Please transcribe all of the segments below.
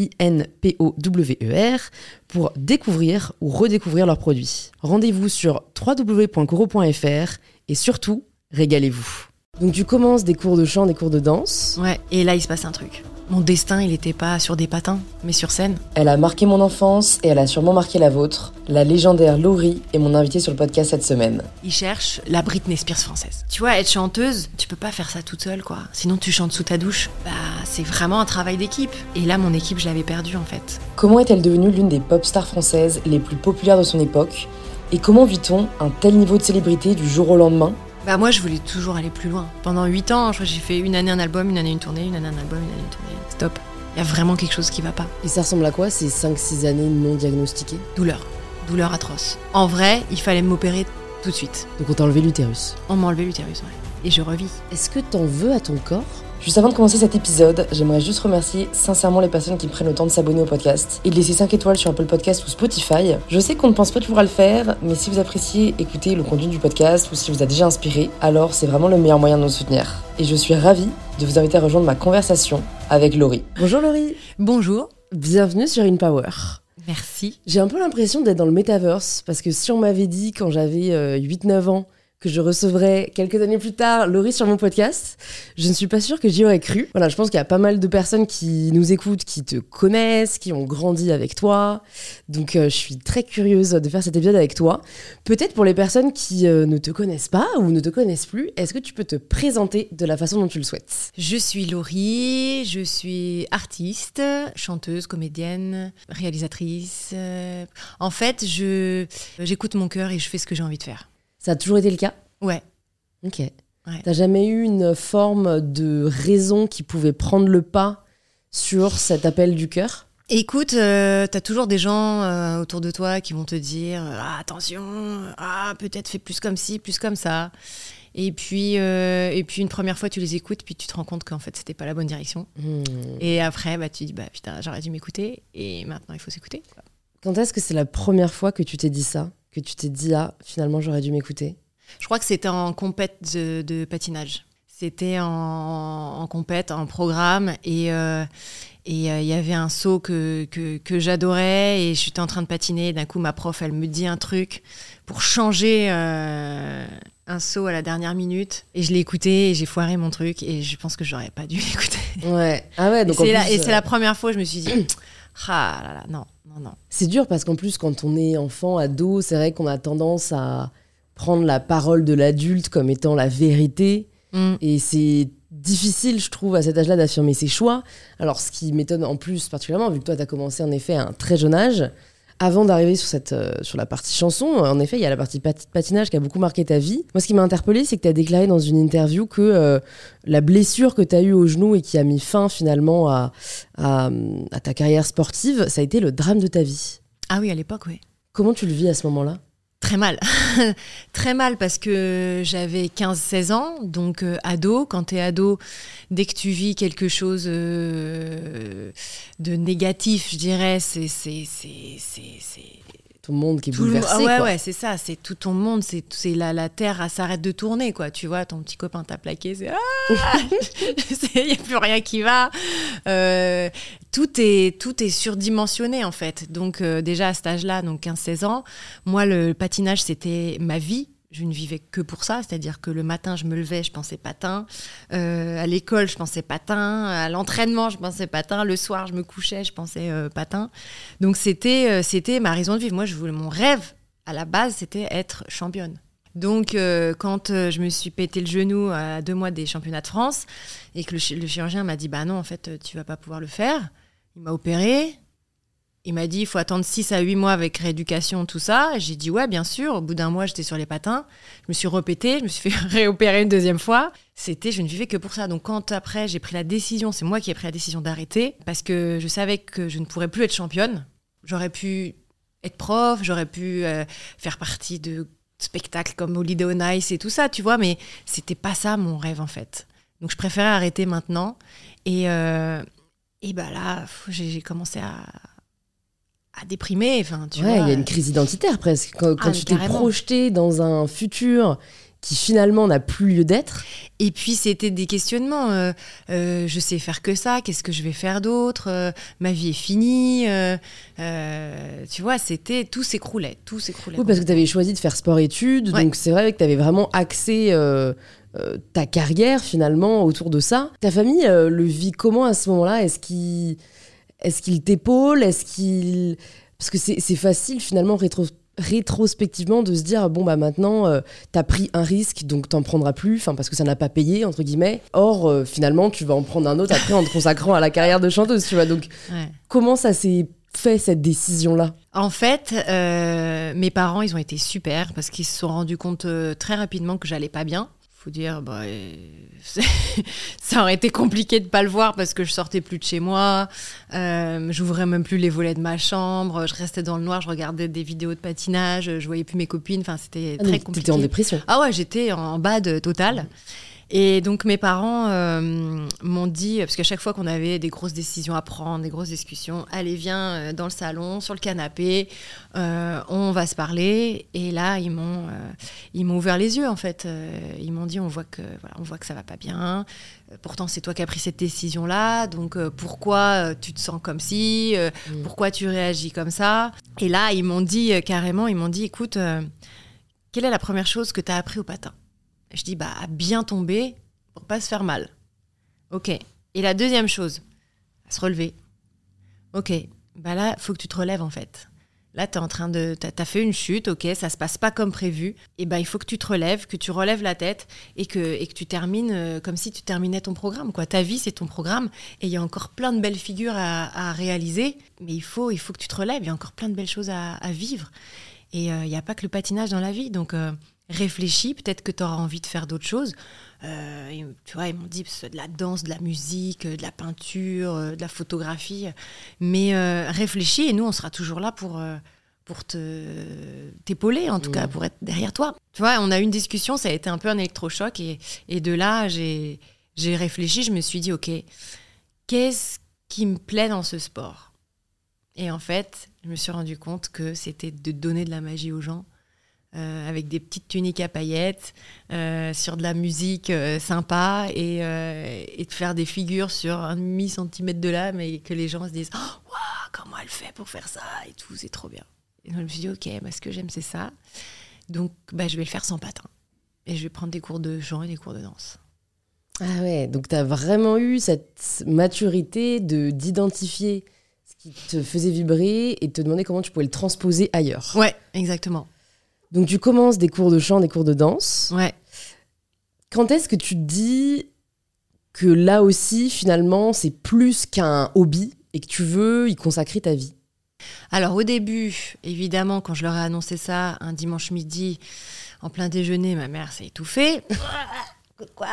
I-N-P-O-W-E-R, pour découvrir ou redécouvrir leurs produits. Rendez-vous sur www.coro.fr et surtout, régalez-vous. Donc tu commences des cours de chant, des cours de danse. Ouais, et là il se passe un truc. Mon destin, il n'était pas sur des patins, mais sur scène. Elle a marqué mon enfance et elle a sûrement marqué la vôtre. La légendaire Laurie est mon invitée sur le podcast cette semaine. Il cherche la Britney Spears française. Tu vois, être chanteuse, tu peux pas faire ça toute seule, quoi. Sinon, tu chantes sous ta douche. Bah, c'est vraiment un travail d'équipe. Et là, mon équipe, je l'avais perdue, en fait. Comment est-elle devenue l'une des pop stars françaises les plus populaires de son époque? Et comment vit-on un tel niveau de célébrité du jour au lendemain? Bah moi je voulais toujours aller plus loin. Pendant 8 ans, j'ai fait une année un album, une année une tournée, une année un album, une année une tournée. Stop. Il y a vraiment quelque chose qui va pas. Et ça ressemble à quoi ces 5-6 années non diagnostiquées? Douleur. Douleur atroce. En vrai, il fallait m'opérer tout de suite. Donc on t'a enlevé l'utérus On m'a enlevé l'utérus, ouais. Et je revis. Est-ce que t'en veux à ton corps? Juste avant de commencer cet épisode, j'aimerais juste remercier sincèrement les personnes qui prennent le temps de s'abonner au podcast et de laisser 5 étoiles sur Apple Podcast ou Spotify. Je sais qu'on ne pense pas toujours à le faire, mais si vous appréciez écouter le contenu du podcast ou si vous a déjà inspiré, alors c'est vraiment le meilleur moyen de nous soutenir. Et je suis ravie de vous inviter à rejoindre ma conversation avec Laurie. Bonjour Laurie Bonjour Bienvenue sur InPower Merci. J'ai un peu l'impression d'être dans le metaverse parce que si on m'avait dit quand j'avais 8-9 ans que je recevrais quelques années plus tard Laurie sur mon podcast, je ne suis pas sûre que j'y aurais cru. Voilà, je pense qu'il y a pas mal de personnes qui nous écoutent, qui te connaissent, qui ont grandi avec toi. Donc euh, je suis très curieuse de faire cet épisode avec toi. Peut-être pour les personnes qui euh, ne te connaissent pas ou ne te connaissent plus, est-ce que tu peux te présenter de la façon dont tu le souhaites? Je suis Laurie, je suis artiste, chanteuse, comédienne, réalisatrice. Euh, en fait, je j'écoute mon cœur et je fais ce que j'ai envie de faire. Ça a toujours été le cas Ouais. Ok. Ouais. T'as jamais eu une forme de raison qui pouvait prendre le pas sur cet appel du cœur? Écoute, euh, t'as toujours des gens euh, autour de toi qui vont te dire ah, attention, ah peut-être fais plus comme ci, plus comme ça. Et puis, euh, et puis une première fois tu les écoutes, puis tu te rends compte qu'en fait c'était pas la bonne direction. Hmm. Et après bah tu dis bah putain j'aurais dû m'écouter et maintenant il faut s'écouter. Quand est-ce que c'est la première fois que tu t'es dit ça? Que tu t'es dit ah finalement j'aurais dû m'écouter Je crois que c'était en compète de, de patinage. C'était en, en compète, en programme et euh, et il euh, y avait un saut que, que, que j'adorais et j'étais en train de patiner. Et d'un coup, ma prof, elle me dit un truc pour changer euh, un saut à la dernière minute. Et je l'ai écouté et j'ai foiré mon truc. Et je pense que j'aurais pas dû l'écouter. Ouais. Ah ouais, donc et c'est la, euh... la, première fois où je me suis dit, ah là là, non, non, non. C'est dur parce qu'en plus, quand on est enfant, ado, c'est vrai qu'on a tendance à prendre la parole de l'adulte comme étant la vérité. Mm. Et c'est difficile, je trouve, à cet âge-là d'affirmer ses choix. Alors, ce qui m'étonne en plus particulièrement, vu que toi, tu as commencé en effet à un très jeune âge, avant d'arriver sur, cette, euh, sur la partie chanson, en effet, il y a la partie pat patinage qui a beaucoup marqué ta vie. Moi, ce qui m'a interpellé, c'est que tu as déclaré dans une interview que euh, la blessure que tu as eue au genou et qui a mis fin finalement à, à, à ta carrière sportive, ça a été le drame de ta vie. Ah oui, à l'époque, oui. Comment tu le vis à ce moment-là? Très mal. Très mal parce que j'avais 15-16 ans, donc euh, ado. Quand tu es ado, dès que tu vis quelque chose euh, de négatif, je dirais, c'est ton monde qui est bouleversé. Le... Ah ouais, quoi. ouais, c'est ça. C'est tout ton monde. C'est la, la terre s'arrête de tourner, quoi. Tu vois, ton petit copain t'a plaqué. C'est ah, il n'y a plus rien qui va. Euh, tout est tout est surdimensionné en fait. Donc euh, déjà à cet âge-là, donc 15-16 ans, moi le patinage c'était ma vie je ne vivais que pour ça, c'est-à-dire que le matin, je me levais, je pensais patin, euh, à l'école, je pensais patin, à l'entraînement, je pensais patin, le soir, je me couchais, je pensais euh, patin. Donc c'était euh, c'était ma raison de vivre. Moi, je voulais mon rêve à la base, c'était être championne. Donc, quand je me suis pété le genou à deux mois des championnats de France et que le, le chirurgien m'a dit Bah non, en fait, tu vas pas pouvoir le faire, il m'a opéré. Il m'a dit Il faut attendre 6 à 8 mois avec rééducation, tout ça. J'ai dit Ouais, bien sûr. Au bout d'un mois, j'étais sur les patins. Je me suis repété, je me suis fait réopérer une deuxième fois. C'était, je ne vivais que pour ça. Donc, quand après, j'ai pris la décision, c'est moi qui ai pris la décision d'arrêter parce que je savais que je ne pourrais plus être championne. J'aurais pu être prof, j'aurais pu euh, faire partie de spectacles comme Holiday on Ice et tout ça, tu vois, mais c'était pas ça mon rêve en fait. Donc je préférais arrêter maintenant. Et, euh, et bah là, j'ai commencé à, à déprimer. Enfin, tu ouais, vois. il y a une crise identitaire presque. Quand, quand Ah, tu t'es projeté dans un futur qui finalement n'a plus lieu d'être. Et puis c'était des questionnements. euh, euh, je sais faire que ça. Qu'est-ce que je vais faire d'autre Euh, Ma vie est finie. tu vois, c'était tout s'écroulait, tout s'écroulait. Oui, parce que tu avais choisi de faire sport-études, Ouais. donc c'est vrai que tu avais vraiment axé ta carrière finalement autour de ça. Ta famille le vit comment à ce moment-là? Est-ce qu'il est qu'il t'épaule? Est-ce qu'il... Parce que c'est c'est facile finalement rétro- rétrospectivement de se dire bon bah maintenant euh, t'as pris un risque donc t'en prendras plus enfin parce que ça n'a pas payé entre guillemets or euh, finalement tu vas en prendre un autre après en te consacrant à la carrière de chanteuse tu vois donc Ouais. comment ça s'est fait cette décision là En fait, euh, mes parents, ils ont été super parce qu'ils se sont rendus compte très rapidement que j'allais pas bien. Faut dire, bah, euh, ça aurait été compliqué de pas le voir parce que je sortais plus de chez moi, euh, j'ouvrais même plus les volets de ma chambre, je restais dans le noir, je regardais des vidéos de patinage, je voyais plus mes copines, enfin c'était Ah, très compliqué. t'étais en dépression Ah ouais, j'étais en bad total. Et donc mes parents euh, m'ont dit, parce qu'à chaque fois qu'on avait des grosses décisions à prendre, des grosses discussions, allez viens euh, dans le salon, sur le canapé, euh, on va se parler. Et là ils m'ont, euh, ils m'ont ouvert les yeux en fait. Euh, ils m'ont dit, on voit que voilà, on voit que ça va pas bien. Pourtant c'est toi qui as pris cette décision là, donc euh, pourquoi tu te sens comme si, Mm. pourquoi tu réagis comme ça? Et là ils m'ont dit carrément, ils m'ont dit, écoute. quelle est la première chose que tu as appris au patin? Je dis, bah, à bien tomber pour pas se faire mal. Ok. Et la deuxième chose, à se relever. Ok. Bah là, faut que tu te relèves en fait. Là, tu en train de. Tu as, fait une chute, ok, ça se passe pas comme prévu. Et ben, il faut que tu te relèves, que tu relèves la tête et que, et que tu termines euh, comme si tu terminais ton programme. Quoi. Ta vie, c'est ton programme. Et il y a encore plein de belles figures à, réaliser. Mais il faut, il faut que tu te relèves. Il y a encore plein de belles choses à, à vivre. Et euh, il n'y a pas que le patinage dans la vie. Donc, euh, réfléchis. Peut-être que tu auras envie de faire d'autres choses. Euh, et, tu vois, ils m'ont dit de la danse, de la musique, euh, de la peinture, euh, de la photographie. Mais euh, réfléchis et nous, on sera toujours là pour, pour te t'épauler, en tout Mmh. cas, pour être derrière toi. Tu vois, on a eu une discussion, ça a été un peu un électrochoc. Et, et de là, j'ai j'ai réfléchi, je me suis dit, OK, qu'est-ce qui me plaît dans ce sport? Et en fait, je me suis rendu compte que c'était de donner de la magie aux gens. Euh, avec des petites tuniques à paillettes, euh, sur de la musique euh, sympa et, et de faire des figures sur un demi-centimètre de lame et que les gens se disent oh, Waouh, comment elle fait pour faire ça et tout, c'est trop bien. Et donc je me suis dit Ok, bah, ce que j'aime, c'est ça. Donc bah, je vais le faire sans patin. Et je vais prendre des cours de chant et des cours de danse. Ah ouais, donc tu as vraiment eu cette maturité de d'identifier ce qui te faisait vibrer et de te demander comment tu pouvais le transposer ailleurs. Ouais, exactement. Donc tu commences des cours de chant, des cours de danse. Ouais. Quand est-ce que tu te dis que là aussi, finalement, c'est plus qu'un hobby et que tu veux y consacrer ta vie? Alors au début, évidemment, quand je leur ai annoncé ça un dimanche midi, en plein déjeuner, ma mère s'est étouffée. Quoi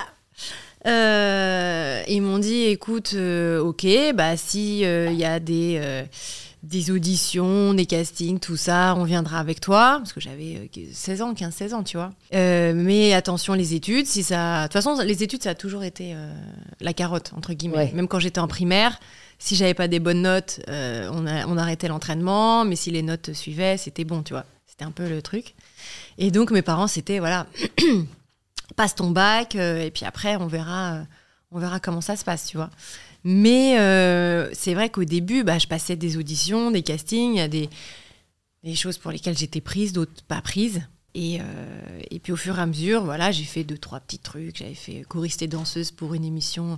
Euh, Ils m'ont dit, écoute, euh, ok, bah si il y a des euh, des auditions, des castings, tout ça, on viendra avec toi, parce que j'avais euh, 16 ans, 15-16 ans, tu vois. Euh, mais attention, les études, si ça... De toute façon, les études, ça a toujours été euh, la carotte, entre guillemets. Ouais. Même quand j'étais en primaire, si j'avais pas des bonnes notes, euh, on, a- on arrêtait l'entraînement, mais si les notes suivaient, c'était bon, tu vois. C'était un peu le truc. Et donc, mes parents, c'était, voilà, passe ton bac, euh, et puis après, on verra, euh, on verra comment ça se passe, tu vois. Mais euh, c'est vrai qu'au début, bah, je passais des auditions, des castings, des, des choses pour lesquelles j'étais prise, d'autres pas prises. Et, euh, et puis au fur et à mesure, voilà, j'ai fait deux, trois petits trucs. J'avais fait choriste et danseuse pour une émission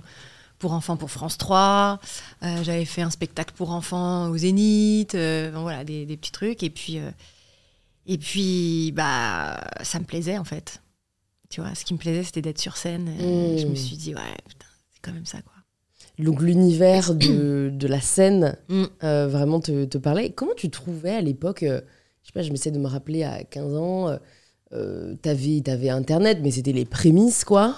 pour enfants pour France 3. Euh, J'avais fait un spectacle pour enfants au Zénith. voilà, des, des petits trucs. Et puis, Et puis, bah, ça me plaisait en fait. Tu vois, ce qui me plaisait, c'était d'être sur scène. Je me suis dit, ouais, putain, c'est quand même ça, quoi. Donc l'univers de, de la scène Mm. euh, vraiment te, te parlait. Comment tu trouvais à l'époque, euh, je sais pas, je m'essaie de me rappeler à 15 ans, euh, t'avais, Internet, mais c'était les prémices, quoi.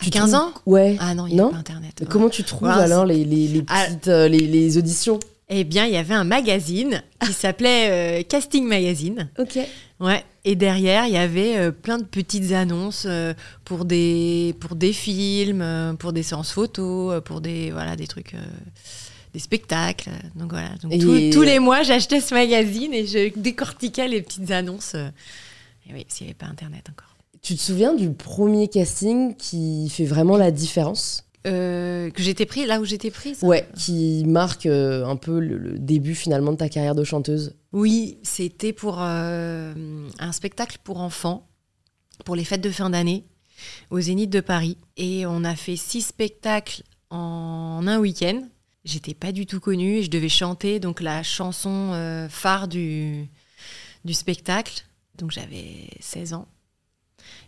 À Tu 15 trouves- ans? Ouais. Ah non, il n'y Non a pas Internet. Ouais. Comment tu trouves Ouais, alors les, les, les Ah. petites, les, les auditions? Eh bien, il y avait un magazine qui s'appelait euh, Casting Magazine. Ok. Ouais. Et derrière, il y avait euh, plein de petites annonces euh, pour des pour des films, pour des séances photos, pour des voilà des trucs, des spectacles. Donc voilà. Donc Et- tous- tous les mois, j'achetais ce magazine et je décortiquais les petites annonces. Et oui, s'il n'y avait pas Internet encore. Tu te souviens du premier casting qui fait vraiment la différence? Euh, que j'étais prise là où j'étais prise. Ouais, qui marque euh, un peu le, le début finalement de ta carrière de chanteuse. Oui, c'était pour euh, un spectacle pour enfants, pour les fêtes de fin d'année, au Zénith de Paris. Et on a fait six spectacles en un week-end. J'étais pas du tout connue et je devais chanter donc la chanson phare du, du spectacle. Donc j'avais 16 ans.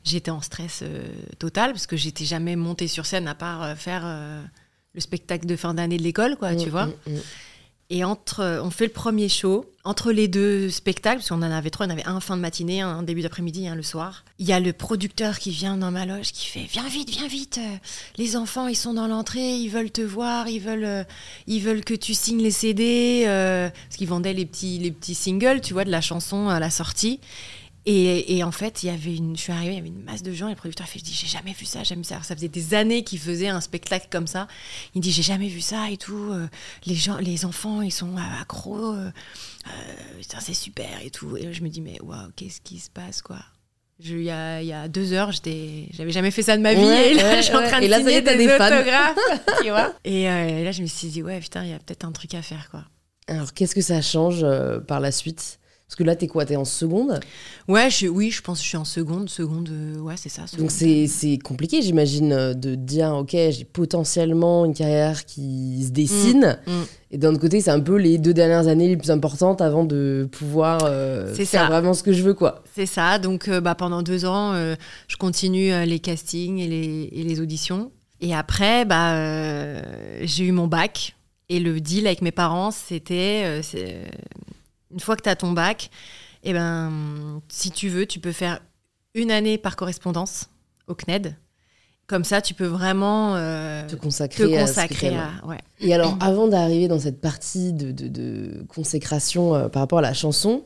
J'étais en stress euh, total parce que j'étais jamais montée sur scène à part euh, faire euh, le spectacle de fin d'année de l'école, quoi, tu Mm, vois. mm, mm. Et entre, on fait le premier show. Entre les deux spectacles, parce qu'on en avait trois, en avait un fin de matinée, un début d'après-midi, un le soir. Il y a le producteur qui vient dans ma loge qui fait Viens vite, viens vite. Les enfants, ils sont dans l'entrée, ils veulent te voir, ils veulent, ils veulent que tu signes les CD. euh, parce qu'ils vendaient les petits, les petits singles, tu vois, de la chanson à la sortie. Et, et en fait, il y avait une, je suis arrivée, il y avait une masse de gens. Et le producteur a fait, je dis, j'ai jamais vu ça, j'ai jamais vu ça. Alors, ça faisait des années qu'il faisait un spectacle comme ça. Il dit, j'ai jamais vu ça et tout. euh, les gens, les enfants, ils sont accros. euh, euh, putain, c'est super et tout. Et je me dis, mais waouh, qu'est-ce qui se passe, quoi? Il y, a, il y a deux heures, j'étais, j'avais jamais fait ça de ma vie. Ouais, et là, ouais, je suis en ouais. train de là, ça y signer est, t'as des, des fans. autographes, tu vois. Et, euh, et là, je me suis dit, ouais, putain, il y a peut-être un truc à faire, quoi. Alors qu'est-ce que ça change euh, par la suite? Parce que là, t'es quoi T'es en seconde? Ouais, je, oui, je pense que je suis en seconde. Seconde, euh, ouais, c'est ça. seconde. Donc c'est compliqué, j'imagine, euh, de dire, ok, j'ai potentiellement une carrière qui se dessine. Mm, mm. Et d'un autre côté, c'est un peu les deux dernières années les plus importantes avant de pouvoir euh, faire ça. vraiment ce que je veux, quoi. C'est ça. Donc, euh, bah, pendant deux ans, euh, je continue les castings et les, et les auditions. Et après, bah, j'ai eu mon bac. Et le deal avec mes parents, c'était une fois que tu as ton bac, et ben, si tu veux, tu peux faire une année par correspondance au CNED. Comme ça, tu peux vraiment euh, Te te consacrer, à que consacrer à. Ouais. Et alors, avant d'arriver dans cette partie de, de- de consécration euh, par rapport à la chanson,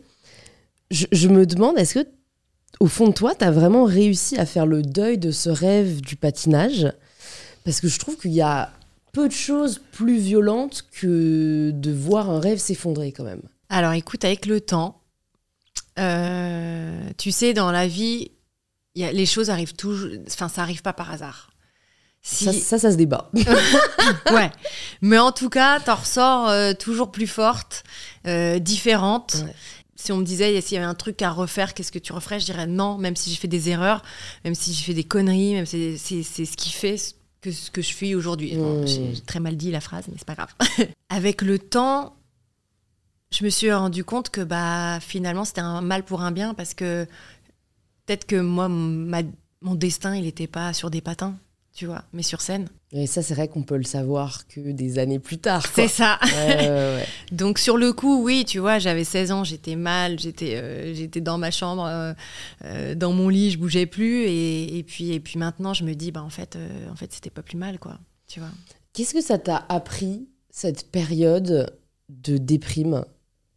je, je me demande, est-ce que, au fond de toi, tu as vraiment réussi à faire le deuil de ce rêve du patinage? Parce que je trouve qu'il y a peu de choses plus violentes que de voir un rêve s'effondrer, quand même. Alors écoute, avec le temps, euh, tu sais, dans la vie, y a, les choses arrivent toujours. Enfin, ça arrive pas par hasard. Si, Ça, ça, ça se débat. ouais. Mais en tout cas, t'en ressors euh, toujours plus forte, euh, différente. Ouais. Si on me disait s'il y avait un truc à refaire, qu'est-ce que tu referais? Je dirais non, même si j'ai fait des erreurs, même si j'ai fait des conneries, même si c'est ce qui fait ce que ce que je suis aujourd'hui. Bon, Mmh. j'ai très mal dit la phrase, mais c'est pas grave. Avec le temps, je me suis rendu compte que bah finalement c'était un mal pour un bien parce que peut-être que moi ma- mon destin il n'était pas sur des patins, tu vois, mais sur scène. Et ça, c'est vrai qu'on peut le savoir que des années plus tard. C'est ça. Ouais, ouais, ouais. Donc sur le coup, oui, tu vois, j'avais 16 ans, j'étais mal, j'étais euh, j'étais dans ma chambre, euh, euh, dans mon lit, je bougeais plus, et, et puis et puis maintenant, je me dis, bah en fait, euh, en fait, c'était pas plus mal, quoi, tu vois. Qu'est-ce que ça t'a appris, cette période de déprime?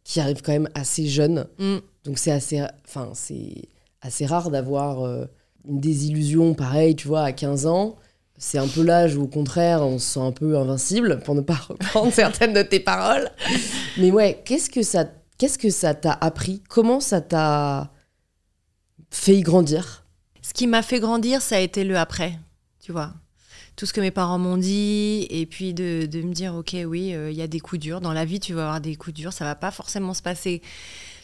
Qui arrive quand même assez jeune Mm. Donc c'est assez, enfin, c'est assez rare d'avoir euh, une désillusion pareille, tu vois, à 15 ans. C'est un peu l'âge où, au contraire, on se sent un peu invincible, pour ne pas reprendre certaines de tes paroles. Mais ouais, qu'est-ce que ça qu'est-ce que ça t'a appris? Comment ça t'a fait y grandir? Ce qui m'a fait grandir, ça a été le après, tu vois. Tout ce que mes parents m'ont dit, et puis de, de me dire, ok, oui, euh, il y a des coups durs. Dans la vie, tu vas avoir des coups durs. Ça va pas forcément se passer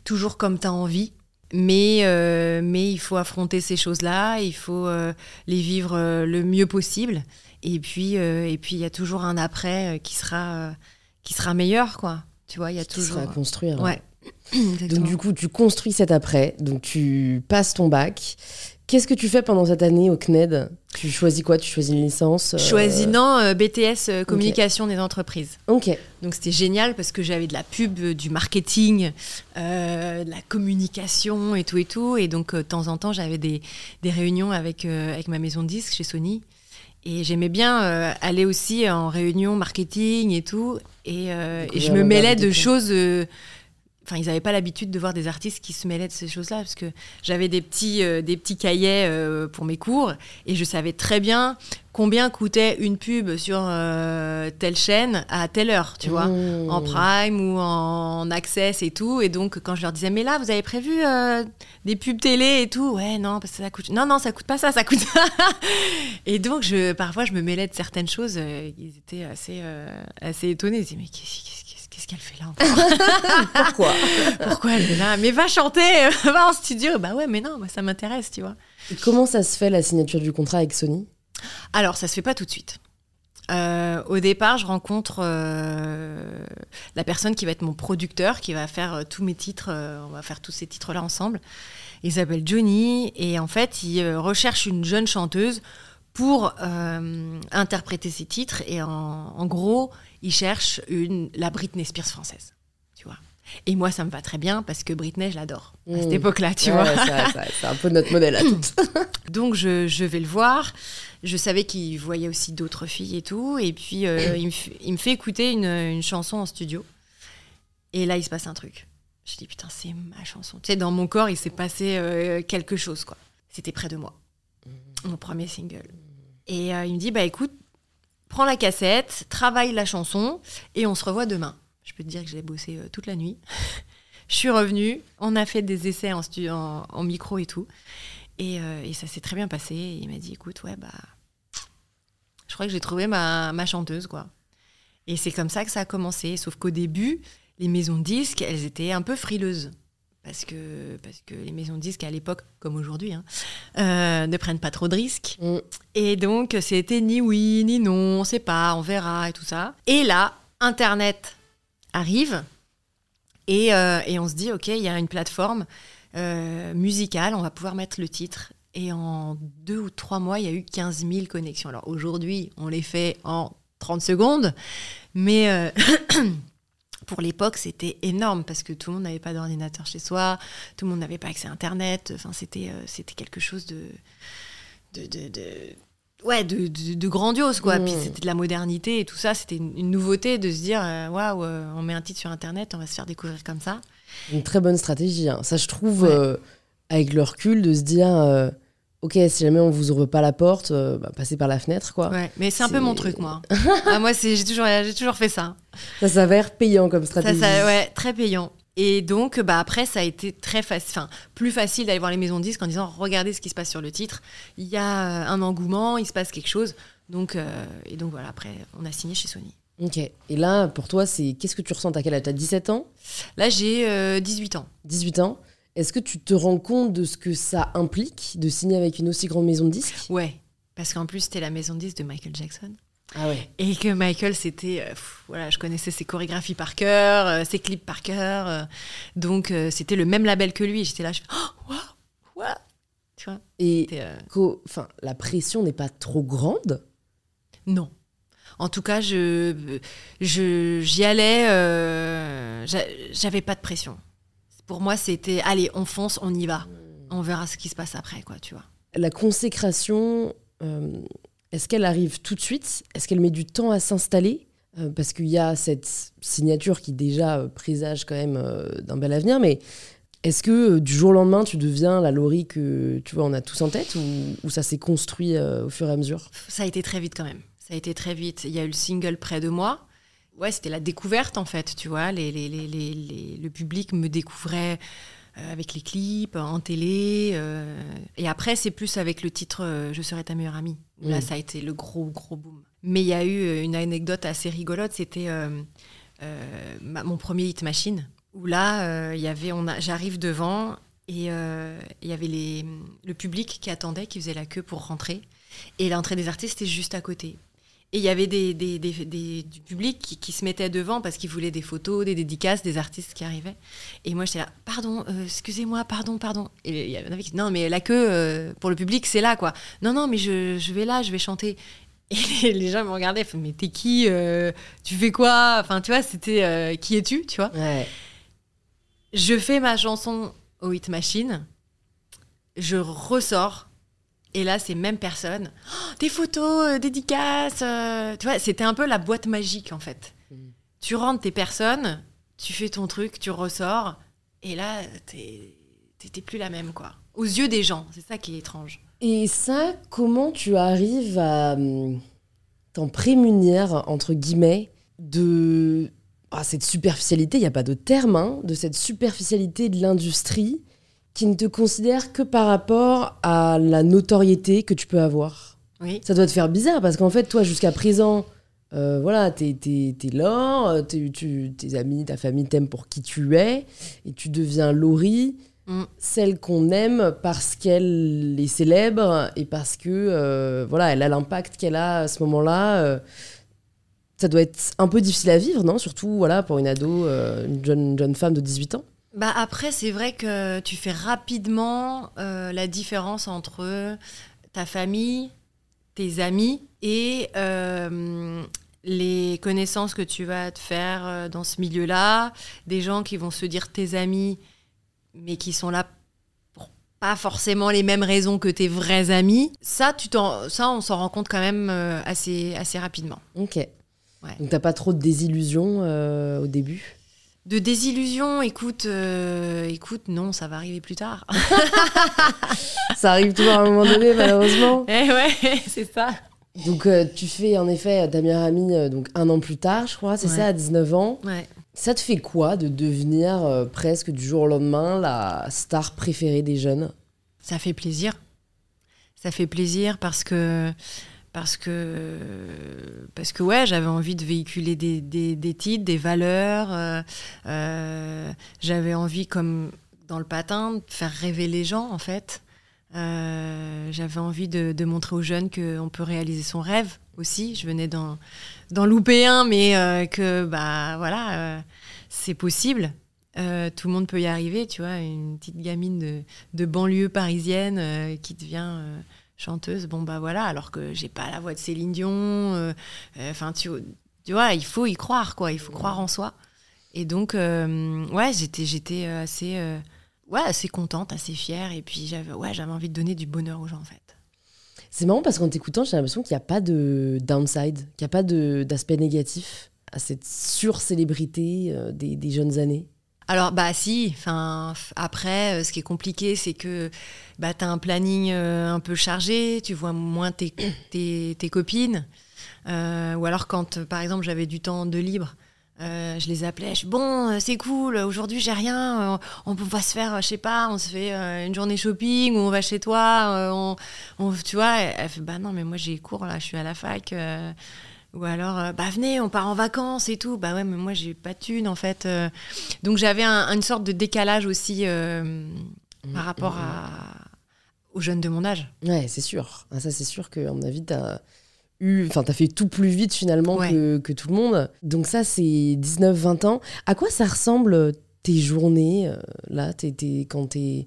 toujours comme tu as envie. Mais, euh, mais il faut affronter ces choses-là, il faut euh, les vivre le mieux possible. Et puis, et puis il y a toujours un après qui sera, qui sera meilleur, quoi. Tu vois, il y a Qui toujours. sera à construire. Ouais. Donc du coup, tu construis cet après, donc tu passes ton bac. Qu'est-ce que tu fais pendant cette année au CNED? Tu choisis quoi? Tu choisis une licence euh, Choisis non, euh, BTS euh, communication des entreprises. Ok. Donc c'était génial parce que j'avais de la pub, du marketing, de la communication et tout et tout. Et donc de temps en temps, j'avais des, des, réunions avec, avec ma maison de disques chez Sony. Et j'aimais bien aller aussi en réunion marketing et tout. Et, et je me mêlais de choses enfin ils n'avaient pas l'habitude de voir des artistes qui se mêlaient de ces choses-là parce que j'avais des petits euh, des petits cahiers euh, pour mes cours et je savais très bien combien coûtait une pub sur euh, telle chaîne à telle heure tu vois mmh. en prime ou en access et tout et donc quand je leur disais mais là vous avez prévu des pubs télé et tout ouais non parce que ça coûte non non ça coûte pas ça ça coûte ça et donc je parfois je me mêlais de certaines choses ils étaient assez assez étonnés ils disaient mais qu'est-ce qu'est-ce qu'elle fait là Pourquoi? Pourquoi elle est là? Mais va chanter, va en studio. Bah ouais, mais non, moi ça m'intéresse, tu vois. comment ça se fait la signature du contrat avec Sony? Alors, ça se fait pas tout de suite. Euh, au départ, je rencontre euh, la personne qui va être mon producteur, qui va faire euh, tous mes titres. on va faire tous ces titres-là ensemble. Il s'appelle Johnny et en fait, il recherche une jeune chanteuse pour interpréter ses titres. Et en, en gros, il cherche une, la Britney Spears française. Tu vois. Et moi, ça me va très bien parce que Britney, je l'adore à cette mmh. époque-là, tu vois. c'est un peu notre modèle à toutes. Donc, je, je, vais le voir. Je savais qu'il voyait aussi d'autres filles et tout. Et puis, euh, il, me, il, me, fait écouter une, une, chanson en studio. Et là, il se passe un truc. Je dis, putain, c'est ma chanson. Tu sais, dans mon corps, il s'est passé euh, quelque chose, quoi. C'était près de moi. Mmh. Mon premier single. Et euh, il me dit, bah écoute, prends la cassette, travaille la chanson et on se revoit demain. Je peux te dire que j'ai bossé euh, toute la nuit. je suis revenue, on a fait des essais en, en, micro et tout. Euh, et, ça s'est très bien passé. il m'a dit écoute, ouais, bah. Je crois que j'ai trouvé ma, ma, chanteuse, quoi. Et c'est comme ça que ça a commencé. Sauf qu'au début, les maisons disques, elles étaient un peu frileuses parce que, parce que les maisons de disques à l'époque, comme aujourd'hui, hein, euh, ne prennent pas trop de risques. Mm. Et donc, c'était ni oui, ni non, on ne sait pas, on verra et tout ça. Et là, Internet arrive et, euh, et on se dit, OK, il y a une plateforme euh, musicale, on va pouvoir mettre le titre. Et en deux ou trois mois, il y a eu 15 000 connexions. Alors aujourd'hui, on les fait en 30 secondes, mais pour l'époque, c'était énorme parce que tout le monde n'avait pas d'ordinateur chez soi, tout le monde n'avait pas accès à Internet. Enfin, c'était euh, c'était quelque chose de de, de, de ouais de, de, grandiose quoi. Puis mmh. c'était de la modernité et tout ça. C'était une, nouveauté de se dire euh, waouh, euh, on met un titre sur Internet, on va se faire découvrir comme ça. Une très bonne stratégie. Hein. Ça, je trouve, avec le recul, de se dire ok, si jamais on vous ouvre pas la porte, euh, bah, passez par la fenêtre, quoi. Ouais, mais c'est un peu mon truc, moi. ah, moi, j'ai toujours, j'ai toujours fait ça. Ça s'avère payant comme stratégie. Ça, ouais, très payant. Et donc, bah, après, ça a été très facile, enfin, plus facile d'aller voir les maisons de disques en disant, regardez ce qui se passe sur le titre. Il y a euh, un engouement, il se passe quelque chose. Donc, euh, et donc voilà, après, on a signé chez Sony. Ok. Et là, pour toi, c'est qu'est-ce que tu ressens? À quel âge? T'as 17 ans? Là, j'ai 18 ans. 18 ans est-ce que tu te rends compte de ce que ça implique de signer avec une aussi grande maison de disques? Ouais, parce qu'en plus, c'était la maison de disques de Michael Jackson. Ah ouais. Et que Michael, c'était. Euh, voilà, je connaissais ses chorégraphies par cœur, euh, ses clips par cœur. Euh, donc, c'était le même label que lui. J'étais là, je fais Oh, waouh, Tu vois Et enfin, la pression n'est pas trop grande? Non. En tout cas, je, je, j'y allais, j'avais pas de pression pour moi, c'était allez, on fonce, on y va. On verra ce qui se passe après, quoi, tu vois. La consécration, euh, est-ce qu'elle arrive tout de suite? Est-ce qu'elle met du temps à s'installer? Euh, Parce qu'il y a cette signature qui déjà euh, présage quand même d'un bel avenir, mais est-ce que du jour au lendemain, tu deviens la Laurie que tu vois, on a tous en tête, ou, ou ça s'est construit au fur et à mesure? Ça a été très vite quand même. Ça a été très vite. Il y a eu le single près de moi ouais, c'était la découverte en fait, tu vois. Les, les, les, le public me découvrait euh, avec les clips, en télé. Euh, et après, c'est plus avec le titre euh, Je serai ta meilleure amie. Là, ça a été le gros, gros boom. Mais il y a eu une anecdote assez rigolote. C'était mon premier hit machine. Où là, il y avait, on j'arrive devant et il y avait les, le public qui attendait, qui faisait la queue pour rentrer. Et l'entrée des artistes était juste à côté. Et il y avait des, des- des- des- du public qui, qui se mettait devant parce qu'ils voulaient des photos, des dédicaces, des artistes qui arrivaient. Et moi, j'étais là, pardon, euh, excusez-moi, pardon, pardon. Et il y avait un mec qui non, mais la queue, euh, pour le public, c'est là, quoi. Non, non, mais je, je vais là, je vais chanter. Et les, les gens me regardaient, mais t'es qui euh, Tu fais quoi? Enfin, tu vois, c'était qui es-tu, tu vois? Ouais. Je fais ma chanson au Hit Machine, je ressors, et là, c'est même personne. Oh, des photos, euh, dédicaces. euh, tu vois, c'était un peu la boîte magique, en fait. Mm. Tu rentres tes personnes, tu fais ton truc, tu ressors, et là, t'es- t'étais plus la même, quoi. Aux yeux des gens, c'est ça qui est étrange. Et ça, comment tu arrives à hum, t'en prémunir, entre guillemets, de ah, cette superficialité, il n'y a pas de terme, hein, de cette superficialité de l'industrie qui ne te considère que par rapport à la notoriété que tu peux avoir Oui. Ça doit te faire bizarre parce qu'en fait, toi, jusqu'à présent, euh, voilà, t'es, Laure, euh, t'es- amis, ta famille t'aiment pour qui tu es, et tu deviens Laurie, Mm. celle qu'on aime parce qu'elle est célèbre et parce que, euh, voilà, elle a l'impact qu'elle a à ce moment-là. euh, ça doit être un peu difficile à vivre, non? Surtout, voilà, pour une ado, une jeune, jeune femme de 18 ans. Bah après, c'est vrai que tu fais rapidement euh, la différence entre ta famille, tes amis et euh, les connaissances que tu vas te faire euh, dans ce milieu-là, des gens qui vont se dire tes amis, mais qui sont là pour pas forcément les mêmes raisons que tes vrais amis. Ça, tu t'en, ça on s'en rend compte quand même assez, assez rapidement. Ok. Donc, t'as pas trop de désillusions euh, au début? De désillusion, écoute, euh, écoute, non, ça va arriver plus tard. Ça arrive toujours à un moment donné, malheureusement. Eh ouais, c'est ça. Donc euh, tu fais en effet ta meilleure amie euh, donc un an plus tard, je crois, c'est Ouais. ça, à 19 ans. Ouais. Ça te fait quoi de devenir euh, presque du jour au lendemain la star préférée des jeunes? Ça fait plaisir. Ça fait plaisir parce que parce que parce que ouais, j'avais envie de véhiculer des, des, des titres, des valeurs. euh, euh, j'avais envie, comme dans le patin, de faire rêver les gens en fait. Euh, j'avais envie de, montrer aux jeunes qu'on peut réaliser son rêve aussi. Je venais d'en d'en louper un, mais que bah voilà, c'est possible. Tout le monde peut y arriver, tu vois. Une petite gamine de, de banlieue parisienne qui devient chanteuse, bon bah voilà, alors que j'ai pas la voix de Céline Dion. euh, euh, Enfin, tu, vois, il faut y croire, quoi. Il faut croire en soi. Et donc, euh, ouais, j'étais, j'étais assez, ouais, assez contente, assez fière. Et puis j'avais, ouais, j'avais envie de donner du bonheur aux gens, en fait. C'est marrant parce qu'en t'écoutant, j'ai l'impression qu'il n'y a pas de downside, qu'il n'y a pas d'aspect négatif à cette sur-célébrité des, des jeunes années. Alors bah si, enfin après euh, ce qui est compliqué c'est que bah t'as un planning euh, un peu chargé, tu vois moins tes, tes, tes copines, Euh, ou alors quand par exemple j'avais du temps de libre, je les appelais, je bon c'est cool, aujourd'hui j'ai rien, on va se faire, je sais pas, on se fait une journée shopping ou on va chez toi, on, on- tu vois, elle fait bah non mais moi j'ai cours là, je suis à la fac. Ou alors, euh, bah venez, on part en vacances et tout. Bah ouais, mais moi j'ai pas de thunes en fait. euh. Donc j'avais un- une sorte de décalage aussi euh, par rapport à, aux jeunes de mon âge. Ouais, c'est sûr. Ah, ça, c'est sûr que, à mon avis, t'as eu. Enfin, t'as fait tout plus vite finalement Ouais. que, que tout le monde. Donc, ça, c'est 19-20 ans. À quoi ça ressemble tes journées là t'es- t'es- quand t'es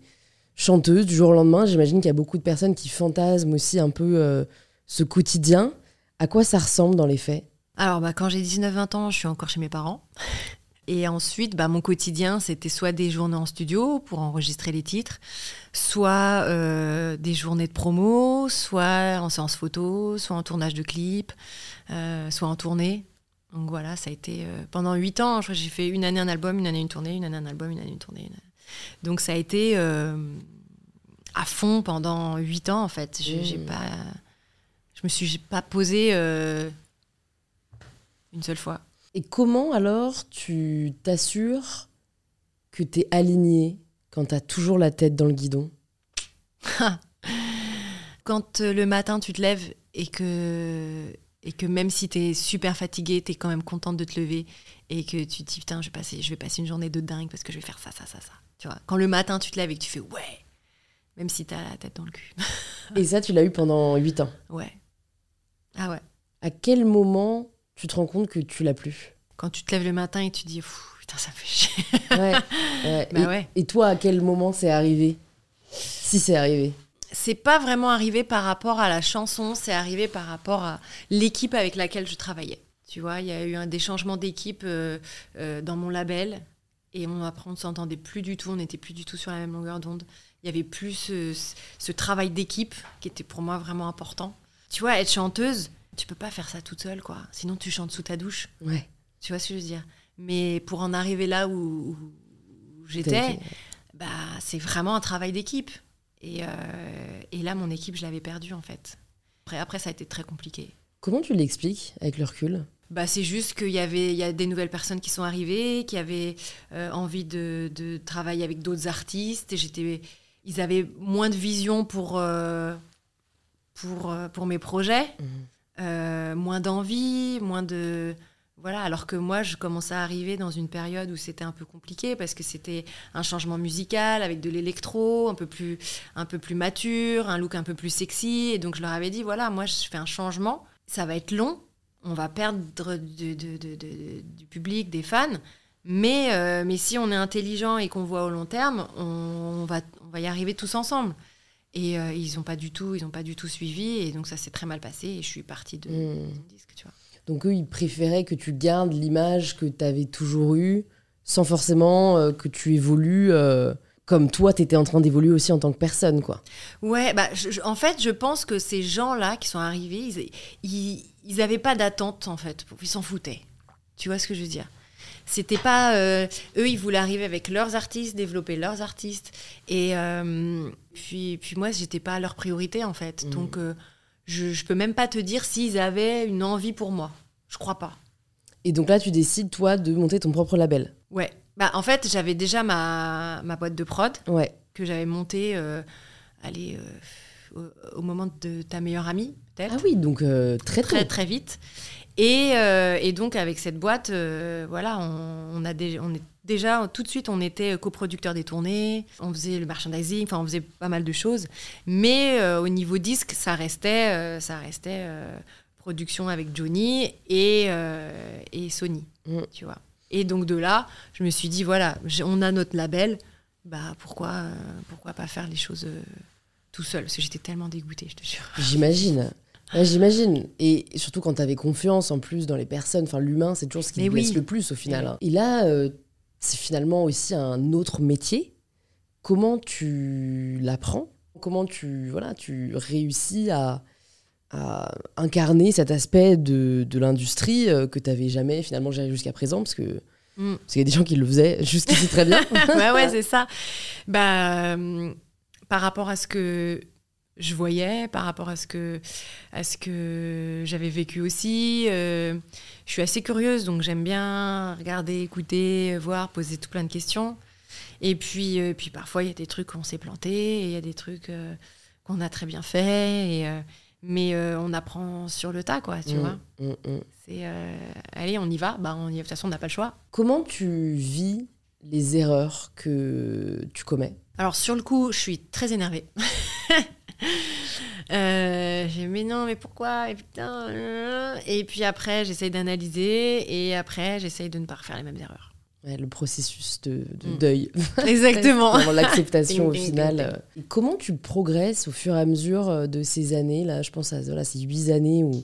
chanteuse du jour au lendemain? J'imagine qu'il y a beaucoup de personnes qui fantasment aussi un peu ce quotidien. À quoi ça ressemble dans les faits? Alors bah, quand j'ai 19-20 ans, je suis encore chez mes parents. Et ensuite, bah, mon quotidien, c'était soit des journées en studio pour enregistrer les titres, soit euh, des journées de promo, soit en séance photo, soit en tournage de clips, euh, soit en tournée. Donc voilà, ça a été euh, pendant huit ans. Je crois que j'ai fait une année un album, une année une tournée, une année un album, une année une tournée. une- Donc ça a été euh, à fond pendant huit ans en fait. Je, Mmh. pas, je me suis pas posée euh, une seule fois. Et comment alors tu t'assures que t'es aligné quand t'as toujours la tête dans le guidon? Quand euh, le matin tu te lèves et que et que même si tu es super fatigué, tu es quand même contente de te lever et que tu te dis putain, je vais passer je vais passer une journée de dingue parce que je vais faire ça ça ça ça. Tu vois, quand le matin tu te lèves et que tu fais ouais, même si tu as la tête dans le cul. Et ça, tu l'as eu pendant 8 ans? ouais. Ah ouais. À quel moment tu te rends compte que tu l'as plus? Quand tu te lèves le matin et tu dis, putain, ça fait chier. Ouais, ouais. Bah et, ouais. et toi, à quel moment c'est arrivé? Si c'est arrivé. C'est pas vraiment arrivé par rapport à la chanson, c'est arrivé par rapport à l'équipe avec laquelle je travaillais. Tu vois, il y a eu un, des changements d'équipe euh, euh, dans mon label et on, après, on ne s'entendait plus du tout, on n'était plus du tout sur la même longueur d'onde. Il y avait plus ce, ce travail d'équipe qui était pour moi vraiment important. Tu vois, être chanteuse, tu peux pas faire ça toute seule, quoi. Sinon, tu chantes sous ta douche. Ouais. Tu vois ce que je veux dire? Mais pour en arriver là où, où j'étais, bah, c'est vraiment un travail d'équipe. Et, euh, et, là, mon équipe, je l'avais perdue, en fait. Après, après, ça a été très compliqué. Comment tu l'expliques avec le recul? Bah, c'est juste qu'il y avait il y a des nouvelles personnes qui sont arrivées, qui avaient euh, envie de, de, travailler avec d'autres artistes. Et j'étais, ils avaient moins de vision pour, euh, pour, euh, pour mes projets, mmh. moins d'envie, moins de voilà, alors que moi, je commençais à arriver dans une période où c'était un peu compliqué parce que c'était un changement musical avec de l'électro, un peu plus, un peu plus mature, un look un peu plus sexy. Et donc, je leur avais dit, voilà, moi, je fais un changement. Ça va être long. On va perdre du public, des fans. Mais, euh, mais si on est intelligent et qu'on voit au long terme, on, on, va, on va y arriver tous ensemble. Et euh, ils n'ont pas du tout, ils ont pas du tout suivi. Et donc, ça s'est très mal passé. Et je suis partie de, Mmh. disque, tu vois. Donc eux, ils préféraient que tu gardes l'image que tu avais toujours eue, sans forcément euh, que tu évolues euh, comme toi, tu étais en train d'évoluer aussi en tant que personne, quoi. Ouais, bah, je, je, en fait, je pense que ces gens-là qui sont arrivés, ils, ils, n'avaient pas d'attente, en fait. Ils s'en foutaient. Tu vois ce que je veux dire? C'était pas euh, eux ils voulaient arriver avec leurs artistes développer leurs artistes et euh, puis puis moi j'étais pas leur priorité en fait Mmh. donc euh, je, je peux même pas te dire s'ils avaient une envie pour moi. Je crois pas. Et donc là, tu décides, toi, de monter ton propre label. Ouais. Bah, en fait, j'avais déjà ma, ma boîte de prod Ouais. que j'avais montée allez, au, moment de ta meilleure amie, peut-être. Ah oui, donc euh, très, très, très vite. Et, euh, et, donc, avec cette boîte, euh, voilà, on, on, a des, on est déjà, tout de suite, on était coproducteur des tournées, on faisait le merchandising, enfin, on faisait pas mal de choses. Mais euh, au niveau disque, ça restait, ça restait production avec Johnny et, et Sony, mm. tu vois. Et donc, de là, je me suis dit, voilà, on a notre label, bah, pourquoi, pourquoi pas faire les choses tout seul? Parce que j'étais tellement dégoûtée, je te jure. J'imagine. Ouais, J'imagine. Et surtout quand tu avais confiance en plus dans les personnes, enfin l'humain, c'est toujours ce qui te blesse oui. le plus au final. Hein. Et là, euh, c'est finalement aussi un autre métier. Comment tu l'apprends? Comment tu, voilà, tu réussis à, à incarner cet aspect de, de l'industrie euh, que tu n'avais jamais finalement géré jusqu'à présent? Parce que Mm. parce qu'il y a des gens qui le faisaient jusqu'ici très bien. ouais, ouais, c'est ça. Bah, euh, par rapport à ce que je voyais, par rapport à ce que, à ce que j'avais vécu aussi. Euh, je suis assez curieuse, donc j'aime bien regarder, écouter, voir, poser tout plein de questions. Et puis, euh, puis parfois, il y a des trucs qu'on s'est planté, il y a des trucs euh, qu'on a très bien fait. Et, euh, mais on apprend sur le tas, quoi, tu Mm, vois. mm, mm. C'est, allez, on y va. Bah, on y... De toute façon, on n'a pas le choix. Comment tu vis les erreurs que tu commets? Alors sur le coup, je suis très énervée. euh, j'ai mais non, mais pourquoi? Et, putain, euh... et puis après, j'essaye d'analyser et après, j'essaye de ne pas refaire les mêmes erreurs. Ouais, le processus de, de mm. deuil. Exactement. L'acceptation au final. Et comment tu progresses au fur et à mesure de ces années là? Je pense à voilà, ces huit années où,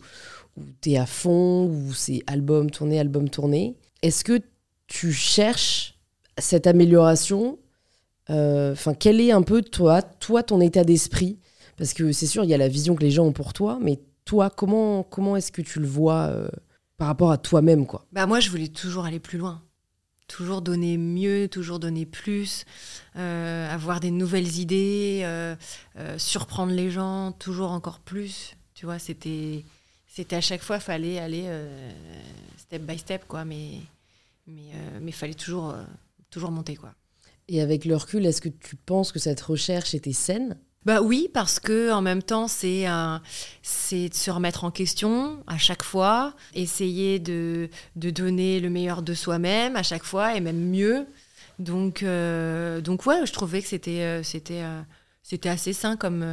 où tu es à fond, où c'est album tourné, album tourné. Est-ce que tu cherches cette amélioration? Enfin, euh, quel est un peu toi, toi ton état d'esprit Parce que c'est sûr, il y a la vision que les gens ont pour toi, mais toi, comment, comment est-ce que tu le vois euh, par rapport à toi-même quoi? Bah moi, je voulais toujours aller plus loin. Toujours donner mieux, toujours donner plus, euh, avoir des nouvelles idées, euh, surprendre les gens, toujours encore plus. Tu vois, c'était, c'était à chaque fois, fallait aller step by step, quoi. Mais, mais, mais fallait toujours, toujours monter, quoi. Et avec le recul, est-ce que tu penses que cette recherche était saine? Bah oui, parce que en même temps, c'est c'est de se remettre en question à chaque fois, essayer de, de donner le meilleur de soi-même à chaque fois et même mieux. Donc, euh, donc ouais, je trouvais que c'était, euh, c'était, euh, c'était assez sain comme,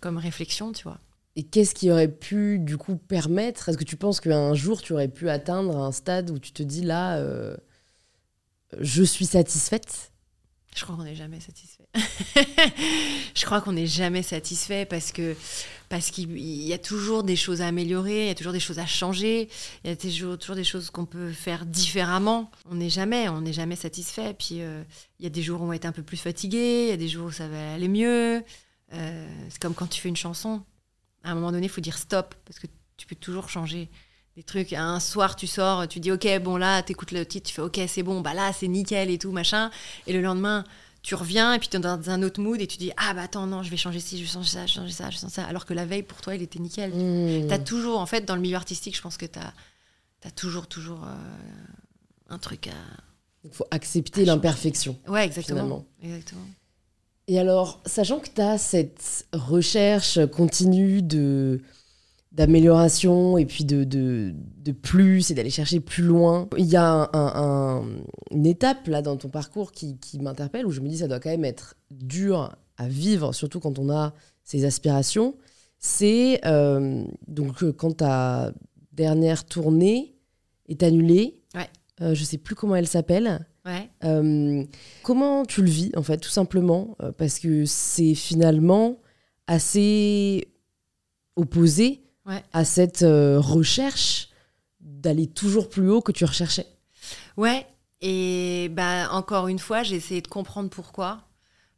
comme réflexion, tu vois. Et qu'est-ce qui aurait pu, du coup, permettre Est-ce que tu penses qu'un jour, tu aurais pu atteindre un stade où tu te dis là, je suis satisfaite? Je crois qu'on n'est jamais satisfait. je crois qu'on n'est jamais satisfait parce que parce qu'il y a toujours des choses à améliorer, il y a toujours des choses à changer, il y a toujours, des choses qu'on peut faire différemment. On n'est jamais, on n'est jamais satisfait. Puis euh, il y a des jours où on va être un peu plus fatigué, il y a des jours où ça va aller mieux. Euh, c'est comme quand tu fais une chanson. À un moment donné, il faut dire stop parce que tu peux toujours changer des trucs. Un soir, tu sors, tu dis ok, bon là, t'écoutes le titre, tu fais ok, c'est bon, bah là, c'est nickel et tout machin. Et le lendemain, tu reviens et puis tu es dans un autre mood et tu dis ah bah attends non je vais changer ci je vais changer ça je vais changer ça je vais changer ça alors que la veille pour toi il était nickel Mmh. tu as toujours en fait dans le milieu artistique je pense que tu as, toujours toujours euh, un truc à Il faut accepter l'imperfection. ouais exactement Finalement. exactement Et alors, sachant que tu as cette recherche continue de d'amélioration et puis de, de, de plus et d'aller chercher plus loin, il y a un- un- un- une étape là dans ton parcours qui, qui m'interpelle où je me dis ça doit quand même être dur à vivre, surtout quand on a ces aspirations. C'est euh, donc euh, quand ta dernière tournée est annulée. Ouais. Euh, je sais plus comment elle s'appelle. ouais Euh, comment tu le vis, en fait, tout simplement Parce que c'est finalement assez opposé Ouais. à cette euh, recherche d'aller toujours plus haut que tu recherchais. Ouais, et bah, encore une fois, j'ai essayé de comprendre pourquoi.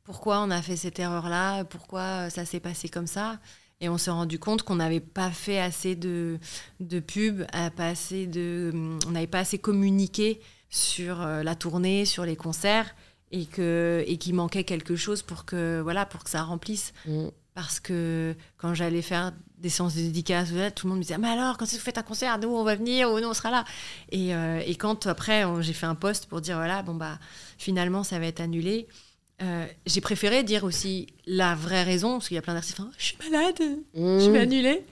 Pourquoi on a fait cette erreur-là, pourquoi ça s'est passé comme ça? Et on s'est rendu compte qu'on n'avait pas fait assez de, de pub, euh, pas assez de, on n'avait pas assez communiqué sur euh, la tournée, sur les concerts, et que et qu'il manquait quelque chose pour que voilà pour que ça remplisse. Mm. Parce que quand j'allais faire des séances de dédicaces, tout le monde me disait Mais alors, quand est-ce que vous faites un concert? Nous, on va venir ou nous, on sera là. Et, euh, et quand après, j'ai fait un post pour dire Voilà, bon, bah, finalement, ça va être annulé. Euh, j'ai préféré dire aussi la vraie raison, parce qu'il y a plein d'artistes qui font, Je suis malade, je vais Mm. annuler.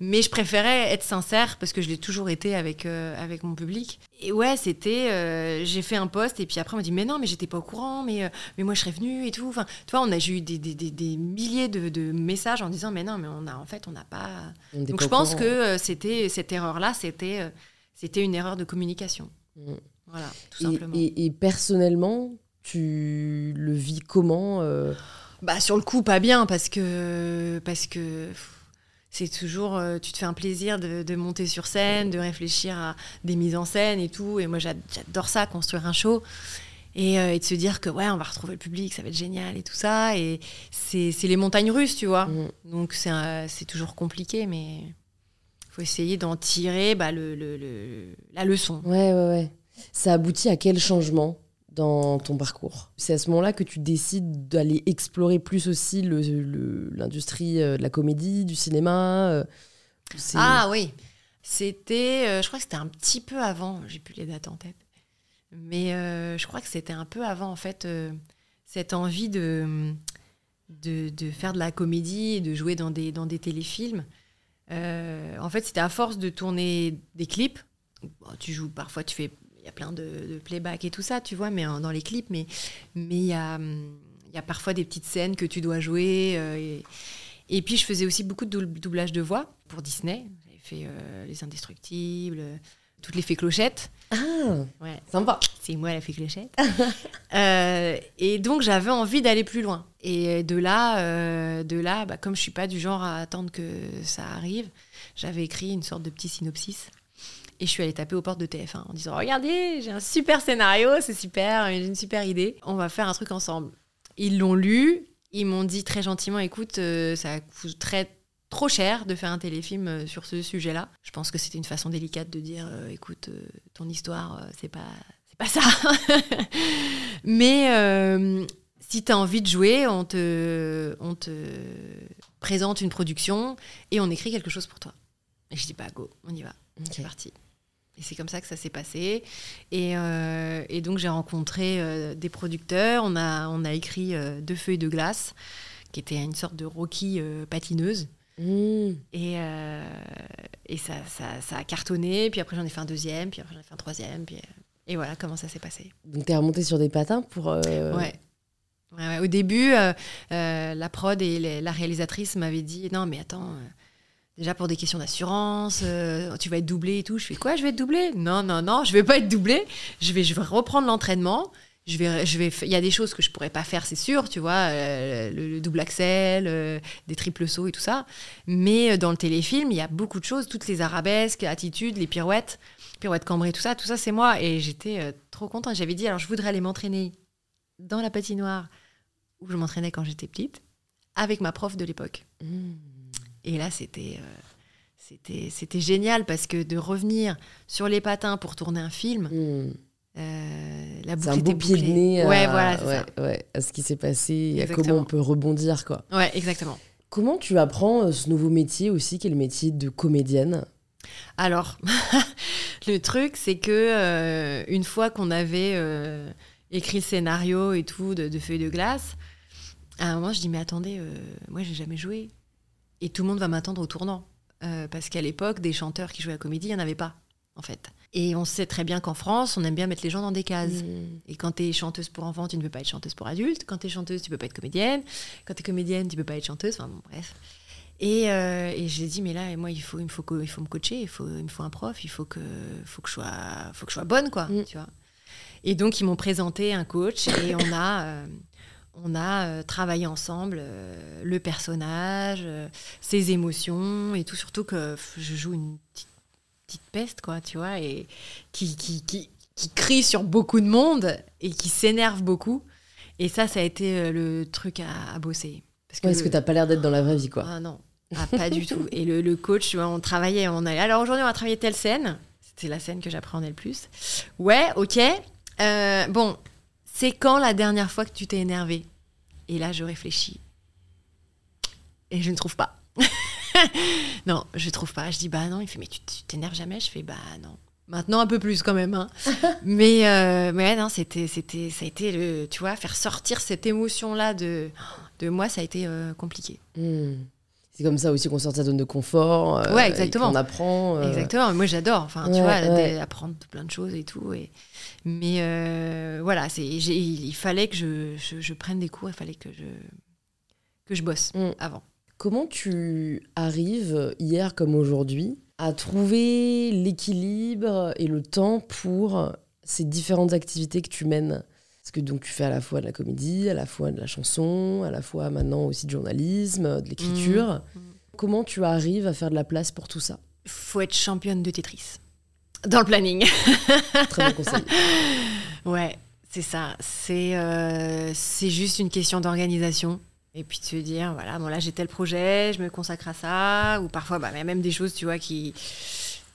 Mais je préférais être sincère parce que je l'ai toujours été avec, euh, avec mon public. Et ouais, c'était. euh, j'ai fait un post et puis après, on m'a dit Mais non, mais j'étais pas au courant, mais, mais moi je serais venue et tout. Enfin, tu vois, on a j'ai eu des, des, des, des milliers de, de messages en disant Mais non, mais on a, en fait, on n'a pas. On Donc pas je pense courant. que c'était cette erreur-là, c'était c'était une erreur de communication. Mm. Voilà, tout Et, simplement. et- et personnellement, tu le vis comment euh, Bah sur le coup pas bien parce que parce que c'est toujours euh, tu te fais un plaisir de, de monter sur scène, de réfléchir à des mises en scène et tout et moi j'a- j'adore ça construire un show et, euh, et de se dire que ouais on va retrouver le public ça va être génial et tout ça et c'est les montagnes russes tu vois mm. donc c'est toujours compliqué mais faut essayer d'en tirer bah, le, le- le- la leçon. Ouais, ouais, ouais. Ça aboutit à quel changement? Dans ton parcours C'est à ce moment-là que tu décides d'aller explorer plus aussi le- le- l'industrie euh, de la comédie, du cinéma euh, Ah oui, c'était, euh, je crois que c'était un petit peu avant, j'ai plus les dates en tête, mais je crois que c'était un peu avant en fait cette envie de, de, faire de la comédie et de jouer dans des, dans des téléfilms. En fait, c'était à force de tourner des clips. Tu joues parfois, tu fais, y a plein de, de playback et tout ça, tu vois, mais en- dans les clips, mais mais il y a il y a parfois des petites scènes que tu dois jouer. euh, et, et puis, je faisais aussi beaucoup de doub- doublage de voix pour Disney. J'avais fait euh, Les Indestructibles, euh, toutes les fées clochettes. Ah, Ouais, sympa. c'est moi la fée clochette. Euh, et donc, j'avais envie d'aller plus loin. Et de là, euh, de là bah, comme je suis pas du genre à attendre que ça arrive, j'avais écrit une sorte de petit synopsis. Et je suis allée taper aux portes de TF1 en disant Regardez, j'ai un super scénario, c'est super, j'ai une super idée. On va faire un truc ensemble. Ils l'ont lu, ils m'ont dit très gentiment Écoute, euh, ça coûterait trop cher de faire un téléfilm euh, sur ce sujet-là. Je pense que c'était une façon délicate de dire euh, Écoute, euh, ton histoire, euh, c'est pas, c'est pas ça. Mais si tu as envie de jouer, on te, on te présente une production et on écrit quelque chose pour toi. Et je dis Bah, go, on y va. C'est parti. Et c'est comme ça que ça s'est passé. Et, euh, et donc j'ai rencontré euh, des producteurs. On a, on a écrit euh, Deux feuilles de glace, qui était une sorte de Rocky euh, patineuse. Mm. Et, et ça, ça, ça a cartonné. Puis après j'en ai fait un deuxième, puis après j'en ai fait un troisième. Puis, et voilà comment ça s'est passé. Donc t'es remonté sur des patins pour... Ouais. Ouais, ouais. Au début, la prod et les- la réalisatrice m'avaient dit non mais attends, Déjà pour des questions d'assurance, euh, tu vas être doublé et tout. Je fais quoi Je vais être doublé? Non, non, non, je vais pas être doublé. Je vais, je vais reprendre l'entraînement. Je vais, je vais, il y a des choses que je pourrais pas faire, c'est sûr, tu vois, euh, le, le double axel, euh, des triples sauts et tout ça. Mais dans le téléfilm, il y a beaucoup de choses, toutes les arabesques, attitudes, les pirouettes, pirouettes cambrées, tout ça, tout ça, c'est moi. Et j'étais trop contente. J'avais dit, alors je voudrais aller m'entraîner dans la patinoire où je m'entraînais quand j'étais petite, avec ma prof de l'époque. Mmh. Et là, c'était euh, c'était c'était génial parce que de revenir sur les patins pour tourner un film, Mmh. euh, la C'est boucle un beau était pied de bouclée. nez à, Ouais, voilà, c'est ouais, ouais, à ce qui s'est passé et à comment on peut rebondir. quoi. Ouais, exactement. Comment tu apprends euh, ce nouveau métier aussi, qui est le métier de comédienne? Alors, le truc, c'est que euh, une fois qu'on avait euh, écrit le scénario et tout de, de Feuilles de glace, à un moment, je dis mais attendez, moi j'ai jamais joué et tout le monde va m'attendre au tournant Euh, parce qu'à l'époque, des chanteurs qui jouaient à la comédie, il n'y en avait pas en fait. Et on sait très bien qu'en France, on aime bien mettre les gens dans des cases. Mmh. Et quand tu es chanteuse pour enfants, tu ne peux pas être chanteuse pour adultes. Quand tu es chanteuse, tu peux pas être comédienne. Quand tu es comédienne, tu peux pas être chanteuse. Enfin bon, bref. Et, euh, et j'ai dit, mais là, moi, il faut, il me, faut, co- il faut me coacher, il, faut, il me faut un prof, il faut que, faut que, je, sois, faut que je sois bonne, quoi. Mm. Tu vois et donc, ils m'ont présenté un coach et on a, euh, on a euh, travaillé ensemble euh, le personnage, euh, ses émotions et tout. Surtout que je joue une petite, petite peste, quoi, tu vois, et qui, qui, qui, qui crie sur beaucoup de monde et qui s'énerve beaucoup. Et ça, ça a été le truc à, à bosser. Parce Ouais, Est-ce que le- t'as pas l'air d'être dans la vraie vie, quoi ah non, ah, pas du tout. Et le, le coach, on travaillait, on allait. Alors aujourd'hui, on va travailler telle scène. C'était la scène que j'appréhendais le plus. Ouais, ok. Euh, bon, c'est quand la dernière fois que tu t'es énervé? Et là, je réfléchis. Et je ne trouve pas. non, je trouve pas. Je dis, bah non. Il fait, mais tu t'énerves jamais? Je fais, bah non. Maintenant, un peu plus quand même. hein. mais, euh, mais ouais, non, c'était, c'était, ça a été le, tu vois, faire sortir cette émotion-là de, de moi, ça a été euh, compliqué. Mmh. C'est comme ça aussi qu'on sort de sa zone de confort. euh, Ouais, exactement. qu'on apprend. euh, Exactement, moi j'adore, enfin tu vois, ouais. apprendre plein de choses et tout. Et... Mais euh, voilà, c'est, il fallait que je, je, je prenne des cours, il fallait que je, que je bosse Mm. avant. Comment tu arrives, hier comme aujourd'hui, à trouver l'équilibre et le temps pour ces différentes activités que tu mènes? Parce que donc tu fais à la fois de la comédie, à la fois de la chanson, à la fois maintenant aussi du journalisme, de l'écriture. Mm. Comment tu arrives à faire de la place pour tout ça? Faut être championne de Tetris. Dans le planning. Très bon conseil. ouais, c'est ça. C'est, euh, c'est juste une question d'organisation. Et puis de se dire, voilà, bon là j'ai tel projet, je me consacre à ça. Ou parfois, bah, même des choses, tu vois, qui,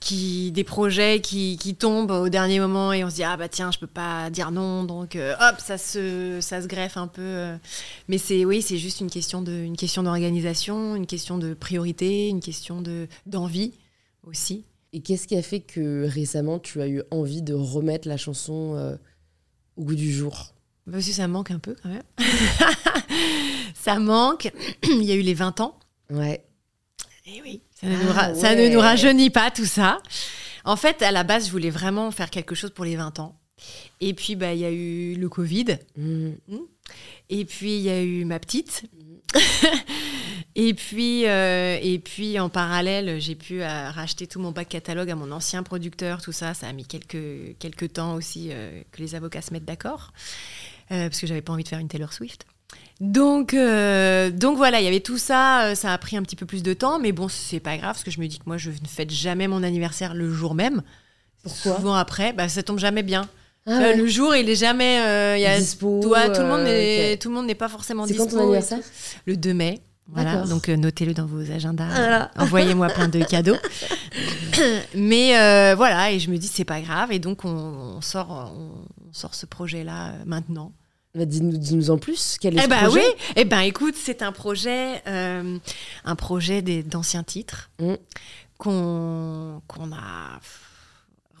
qui des projets qui, qui tombent au dernier moment et on se dit, ah bah tiens, je peux pas dire non. Donc euh, hop, ça se, ça se greffe un peu. euh. Mais c'est, oui, c'est juste une question, de, une question d'organisation, une question de priorité, une question de, d'envie aussi. Et qu'est-ce qui a fait que récemment tu as eu envie de remettre la chanson euh, au goût du jour? Parce que ça manque un peu quand même. ça manque. Il y a eu les 20 ans. Ouais. Et oui, ça ne, Ah, nous, ra- ça ouais. ne nous rajeunit pas tout ça. En fait, à la base, je voulais vraiment faire quelque chose pour les 20 ans. Et puis, bah, il y a eu le Covid. Mmh. Et puis, il y a eu ma petite. et, puis, euh, et puis, en parallèle, j'ai pu euh, racheter tout mon bac catalogue à mon ancien producteur, tout ça. Ça a mis quelques, quelques temps aussi euh, que les avocats se mettent d'accord. Parce que j'avais pas envie de faire une Taylor Swift. Donc, euh, donc voilà, il y avait tout ça. euh, Ça a pris un petit peu plus de temps, mais bon, c'est pas grave parce que je me dis que moi, je ne fête jamais mon anniversaire le jour même. Pourquoi Souvent après, bah, ça tombe jamais bien. Ah Euh, ouais. le jour, il est jamais. euh, y a, Dispo, toi, tout le monde euh, tout le monde n'est pas forcément C'est dispo. quand ton anniversaire Le 2 mai. Voilà, donc notez-le dans vos agendas. Voilà. Envoyez-moi plein de cadeaux. Mais euh, voilà, et je me dis c'est pas grave, et donc on, on sort, on, on sort ce projet-là maintenant. Bah, dis-nous, en plus. Quel est Eh ce ben projet? oui, eh ben écoute, c'est un projet, euh, un projet des- d'anciens titres Mm. qu'on qu'on a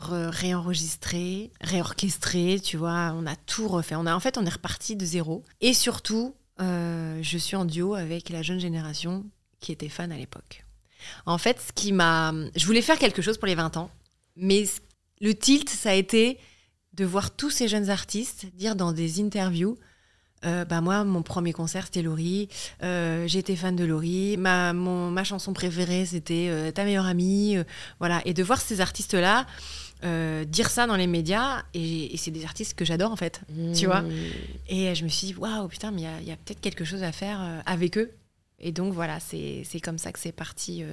re- réenregistré, réorchestré, tu vois, on a tout refait. On a en fait, on est reparti de zéro. Et surtout, euh, je suis en duo avec la jeune génération qui était fan à l'époque. En fait, ce qui m'a, je voulais faire quelque chose pour les 20 ans, mais le tilt, ça a été de voir tous ces jeunes artistes dire dans des interviews euh, bah moi, mon premier concert, c'était Laurie. Euh, J'étais fan de Laurie. Ma, mon, ma chanson préférée, c'était euh, Ta meilleure amie. euh, voilà. Et de voir ces artistes-là dire ça dans les médias, et, et c'est des artistes que j'adore en fait. Tu vois Mmh. Et je me suis dit, waouh, putain, mais il y a, a peut-être quelque chose à faire avec eux. Et donc voilà, c'est c'est comme ça que c'est parti,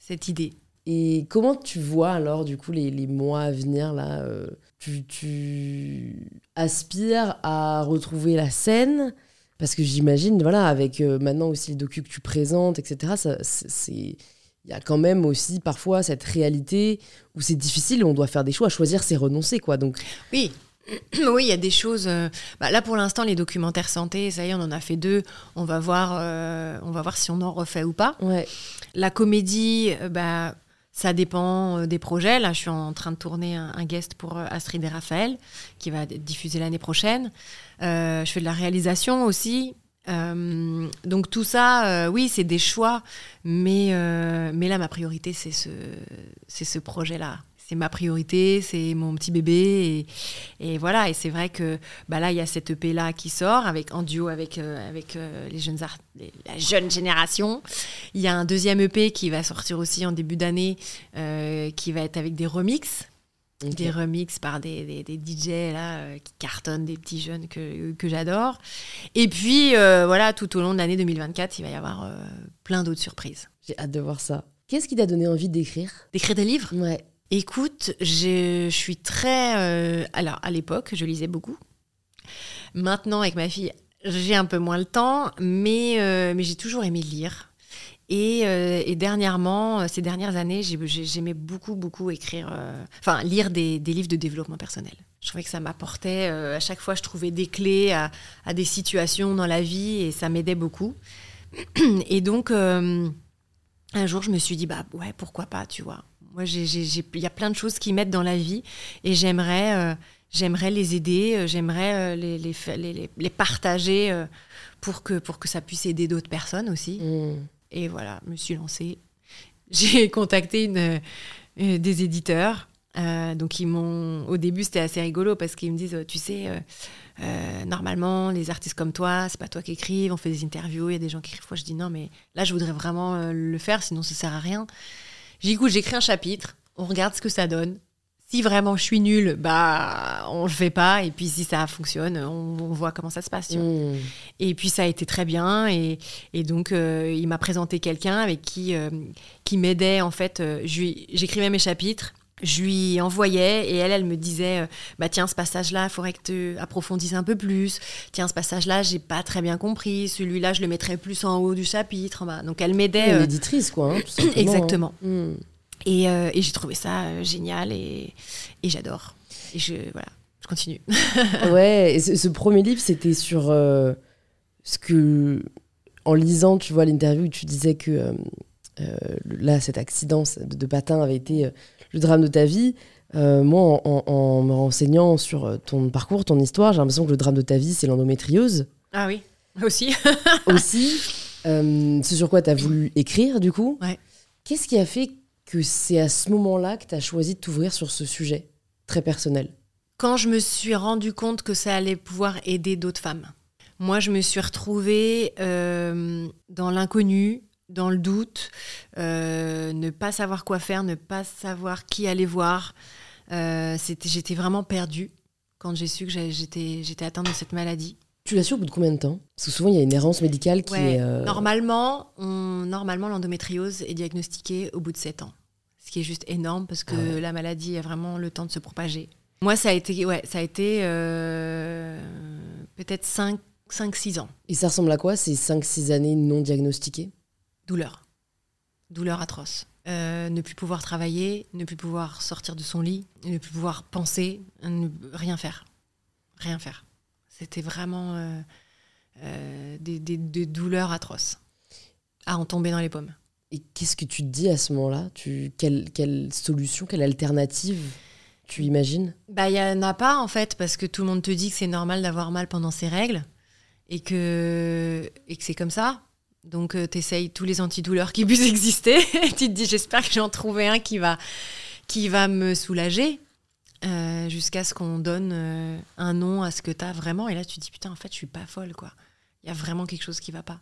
cette idée. Et comment tu vois alors du coup les, les mois à venir là euh, tu, tu aspires à retrouver la scène? Parce que j'imagine voilà avec euh, maintenant aussi les docus que tu présentes etc c'est il y a quand même aussi parfois cette réalité où c'est difficile on doit faire des choix choisir c'est renoncer quoi donc Oui. Oui, il y a des choses. euh, bah, là, pour l'instant, les documentaires santé, ça y est, on en a fait deux. On va voir, euh, on va voir si on en refait ou pas. ouais La comédie, bah, ça dépend euh, des projets. Là, je suis en train de tourner un, guest pour euh, Astrid et Raphaël, qui va être diffusé l'année prochaine. Euh, je fais de la réalisation aussi. Euh, donc tout ça, euh, oui, c'est des choix, mais, euh, mais là, ma priorité, c'est ce, ce projet-là. C'est ma priorité, c'est mon petit bébé. Et, et voilà, et c'est vrai que bah là, il y a cette EP-là qui sort avec, en duo avec, euh, avec euh, les jeunes art- les- la jeune génération. Il y a un deuxième EP qui va sortir aussi en début d'année, euh, qui va être avec des remixes. Des remixes par des, des, des DJ là, qui cartonnent, des petits jeunes que, que j'adore. Et puis, voilà, tout au long de l'année 2024, il va y avoir plein d'autres surprises. j'ai hâte de voir ça qu'est-ce qui t'a donné envie d'écrire? D'écrire des livres? Ouais Écoute, je, suis très. euh, alors, à l'époque, je lisais beaucoup. Maintenant, avec ma fille, j'ai un peu moins le temps, mais, euh, mais j'ai toujours aimé lire. Et, euh, dernièrement, ces dernières années, j'ai- j'ai- j'aimais beaucoup, beaucoup écrire, enfin, lire des, livres de développement personnel. Je trouvais que ça m'apportait, à chaque fois, je trouvais des clés à, à des situations dans la vie et ça m'aidait beaucoup. Et donc, un jour, je me suis dit, bah ouais, pourquoi pas, tu vois. Moi, il y a plein de choses qui m'aident dans la vie et j'aimerais euh, j'aimerais les aider, euh, j'aimerais euh, les, les, fa- les, les- les partager euh, pour, que, pour que ça puisse aider d'autres personnes aussi. Mmh. Et voilà, je me suis lancée. J'ai contacté une, des éditeurs. donc, ils m'ont. Au début, c'était assez rigolo parce qu'ils me disent Tu sais, normalement, les artistes comme toi, c'est pas toi qui écrives, on fait des interviews, il y a des gens qui écrivent. Moi, je dis Non, mais là, je voudrais vraiment le faire, sinon ça sert à rien. J'ai dit Écoute, j'écris un chapitre, on regarde ce que ça donne. Si vraiment je suis nulle, bah, on le fait pas. Et puis, si ça fonctionne, on, on voit comment ça se passe. Mmh. Et puis ça a été très bien. Et, et donc, euh, il m'a présenté quelqu'un avec qui, euh, qui m'aidait. En fait, euh, j'écrivais mes chapitres. Je lui envoyais et elle, elle me disait euh, bah tiens ce passage-là, il faudrait que tu approfondisses un peu plus. Tiens ce passage-là, j'ai pas très bien compris. Celui-là, je le mettrais plus en haut du chapitre. en bas. Donc elle m'aidait. euh, éditrice quoi hein, tout hein. exactement. Mmh. Et, euh, et j'ai trouvé ça euh, génial et, et j'adore. Et je voilà, je continue. ouais, et ce, ce premier livre, c'était sur ce que, en lisant, tu vois, l'interview où tu disais que là, cet accident de, patin avait été le drame de ta vie. Euh, moi, en, en- en me renseignant sur euh, ton parcours, ton histoire, j'ai l'impression que le drame de ta vie, c'est l'endométriose Ah oui, aussi. aussi. Euh, ce sur quoi tu as voulu écrire, du coup. Ouais. Qu'est-ce qui a fait que c'est à ce moment-là que tu as choisi de t'ouvrir sur ce sujet très personnel? Quand je me suis rendu compte que ça allait pouvoir aider d'autres femmes. Moi, je me suis retrouvée euh, dans l'inconnu, dans le doute, euh, ne pas savoir quoi faire, ne pas savoir qui aller voir. Euh, J'étais vraiment perdue quand j'ai su que j'étais atteinte de cette maladie. Tu l'as su au bout de combien de temps? Parce que souvent, il y a une errance médicale qui Ouais, est. euh, Normalement, on- normalement l'endométriose est diagnostiquée au bout de 7 ans. Ce qui est juste énorme parce que Ah ouais. la maladie a vraiment le temps de se propager. Moi, ça a été, ouais, ça a été euh, peut-être 5-6 ans. Et ça ressemble à quoi ces 5-6 années non diagnostiquées? Douleur. Douleur atroce. Euh, ne plus pouvoir travailler, ne plus pouvoir sortir de son lit, ne plus pouvoir penser, ne- rien faire. Rien faire. C'était vraiment euh, euh, des, des- des douleurs atroces. À en tomber dans les pommes. Et qu'est-ce que tu te dis à ce moment-là? Tu... quelle, quelle solution, quelle alternative tu imagines? Bah, il n'y en a pas, en fait, parce que tout le monde te dit que c'est normal d'avoir mal pendant ses règles et que, et que c'est comme ça. Donc, tu essayes tous les antidouleurs qui puissent exister. tu te dis, j'espère que j'en trouverai un qui va, qui va me soulager. euh, jusqu'à ce qu'on donne euh, un nom à ce que tu as vraiment. Et là, tu te dis, putain, en fait, je suis pas folle, quoi. Il y a vraiment quelque chose qui va pas.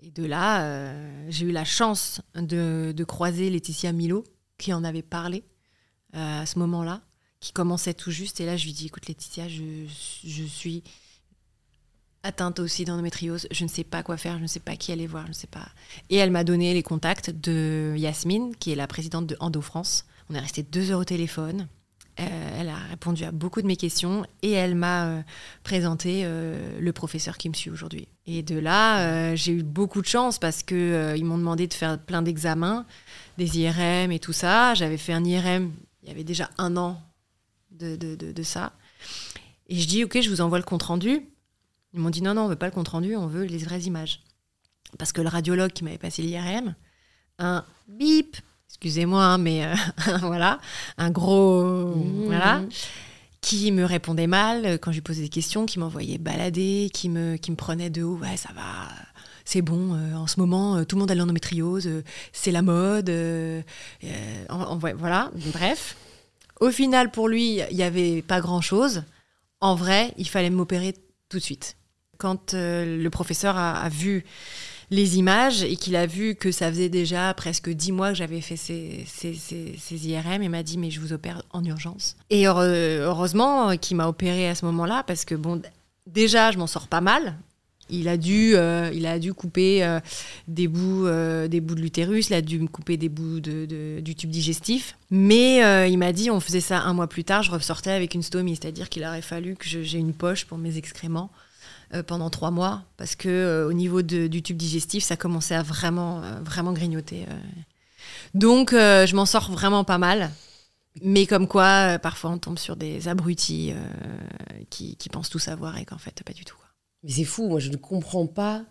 Et de là, euh, j'ai eu la chance de, de croiser Laetitia Milo, qui en avait parlé euh, à ce moment-là, qui commençait tout juste. Et là, je lui dis, écoute, Laetitia, je, je suis atteinte aussi d'endométriose. Je ne sais pas quoi faire, je ne sais pas qui aller voir, je ne sais pas. Et elle m'a donné les contacts de Yasmine, qui est la présidente de Endo France. On est resté deux heures au téléphone. Euh, elle a répondu à beaucoup de mes questions et elle m'a euh, présenté euh, le professeur qui me suit aujourd'hui. Et de là, j'ai eu beaucoup de chance parce euh, ils m'ont demandé de faire plein d'examens, des IRM et tout ça. J'avais fait un IRM il y avait déjà un an de, ça. Et je dis, ok, je vous envoie le compte rendu. Ils m'ont dit, non, non, on veut pas le compte rendu, on veut les vraies images. Parce que le radiologue qui m'avait passé l'IRM, un bip, excusez-moi, hein, mais euh, voilà, un gros, Mmh. voilà, qui me répondait mal euh, quand je lui posais des questions, qui m'envoyait balader, qui me, qui me prenait de haut, ouais, ça va, c'est bon, euh, en ce moment, euh, tout le monde a l'endométriose, euh, c'est la mode, en- en- ouais, voilà, bref. Au final, pour lui, il n'y avait pas grand-chose. En vrai, il fallait m'opérer tout de suite. Quand euh, le professeur a, vu les images et qu'il a vu que ça faisait déjà presque dix mois que j'avais fait ces, IRM, il m'a dit mais je vous opère en urgence. Et heure- heureusement euh, qu'il m'a opéré à ce moment-là parce que bon, déjà je m'en sors pas mal. Il a dû, euh, il a dû couper euh, des bouts, euh, des bouts de l'utérus, il a dû me couper des bouts du tube digestif. Mais euh, il m'a dit, on faisait ça un mois plus tard, je ressortais avec une stomie, c'est-à-dire qu'il aurait fallu que j'ai une poche pour mes excréments euh, pendant trois mois, parce que euh, au niveau de- du tube digestif, ça commençait à vraiment, euh, vraiment grignoter. euh. Donc, euh, je m'en sors vraiment pas mal. Mais comme quoi, euh, parfois, on tombe sur des abrutis euh, qui, qui pensent tout savoir et qu'en fait, pas du tout. quoi. Mais c'est fou, moi je ne comprends pas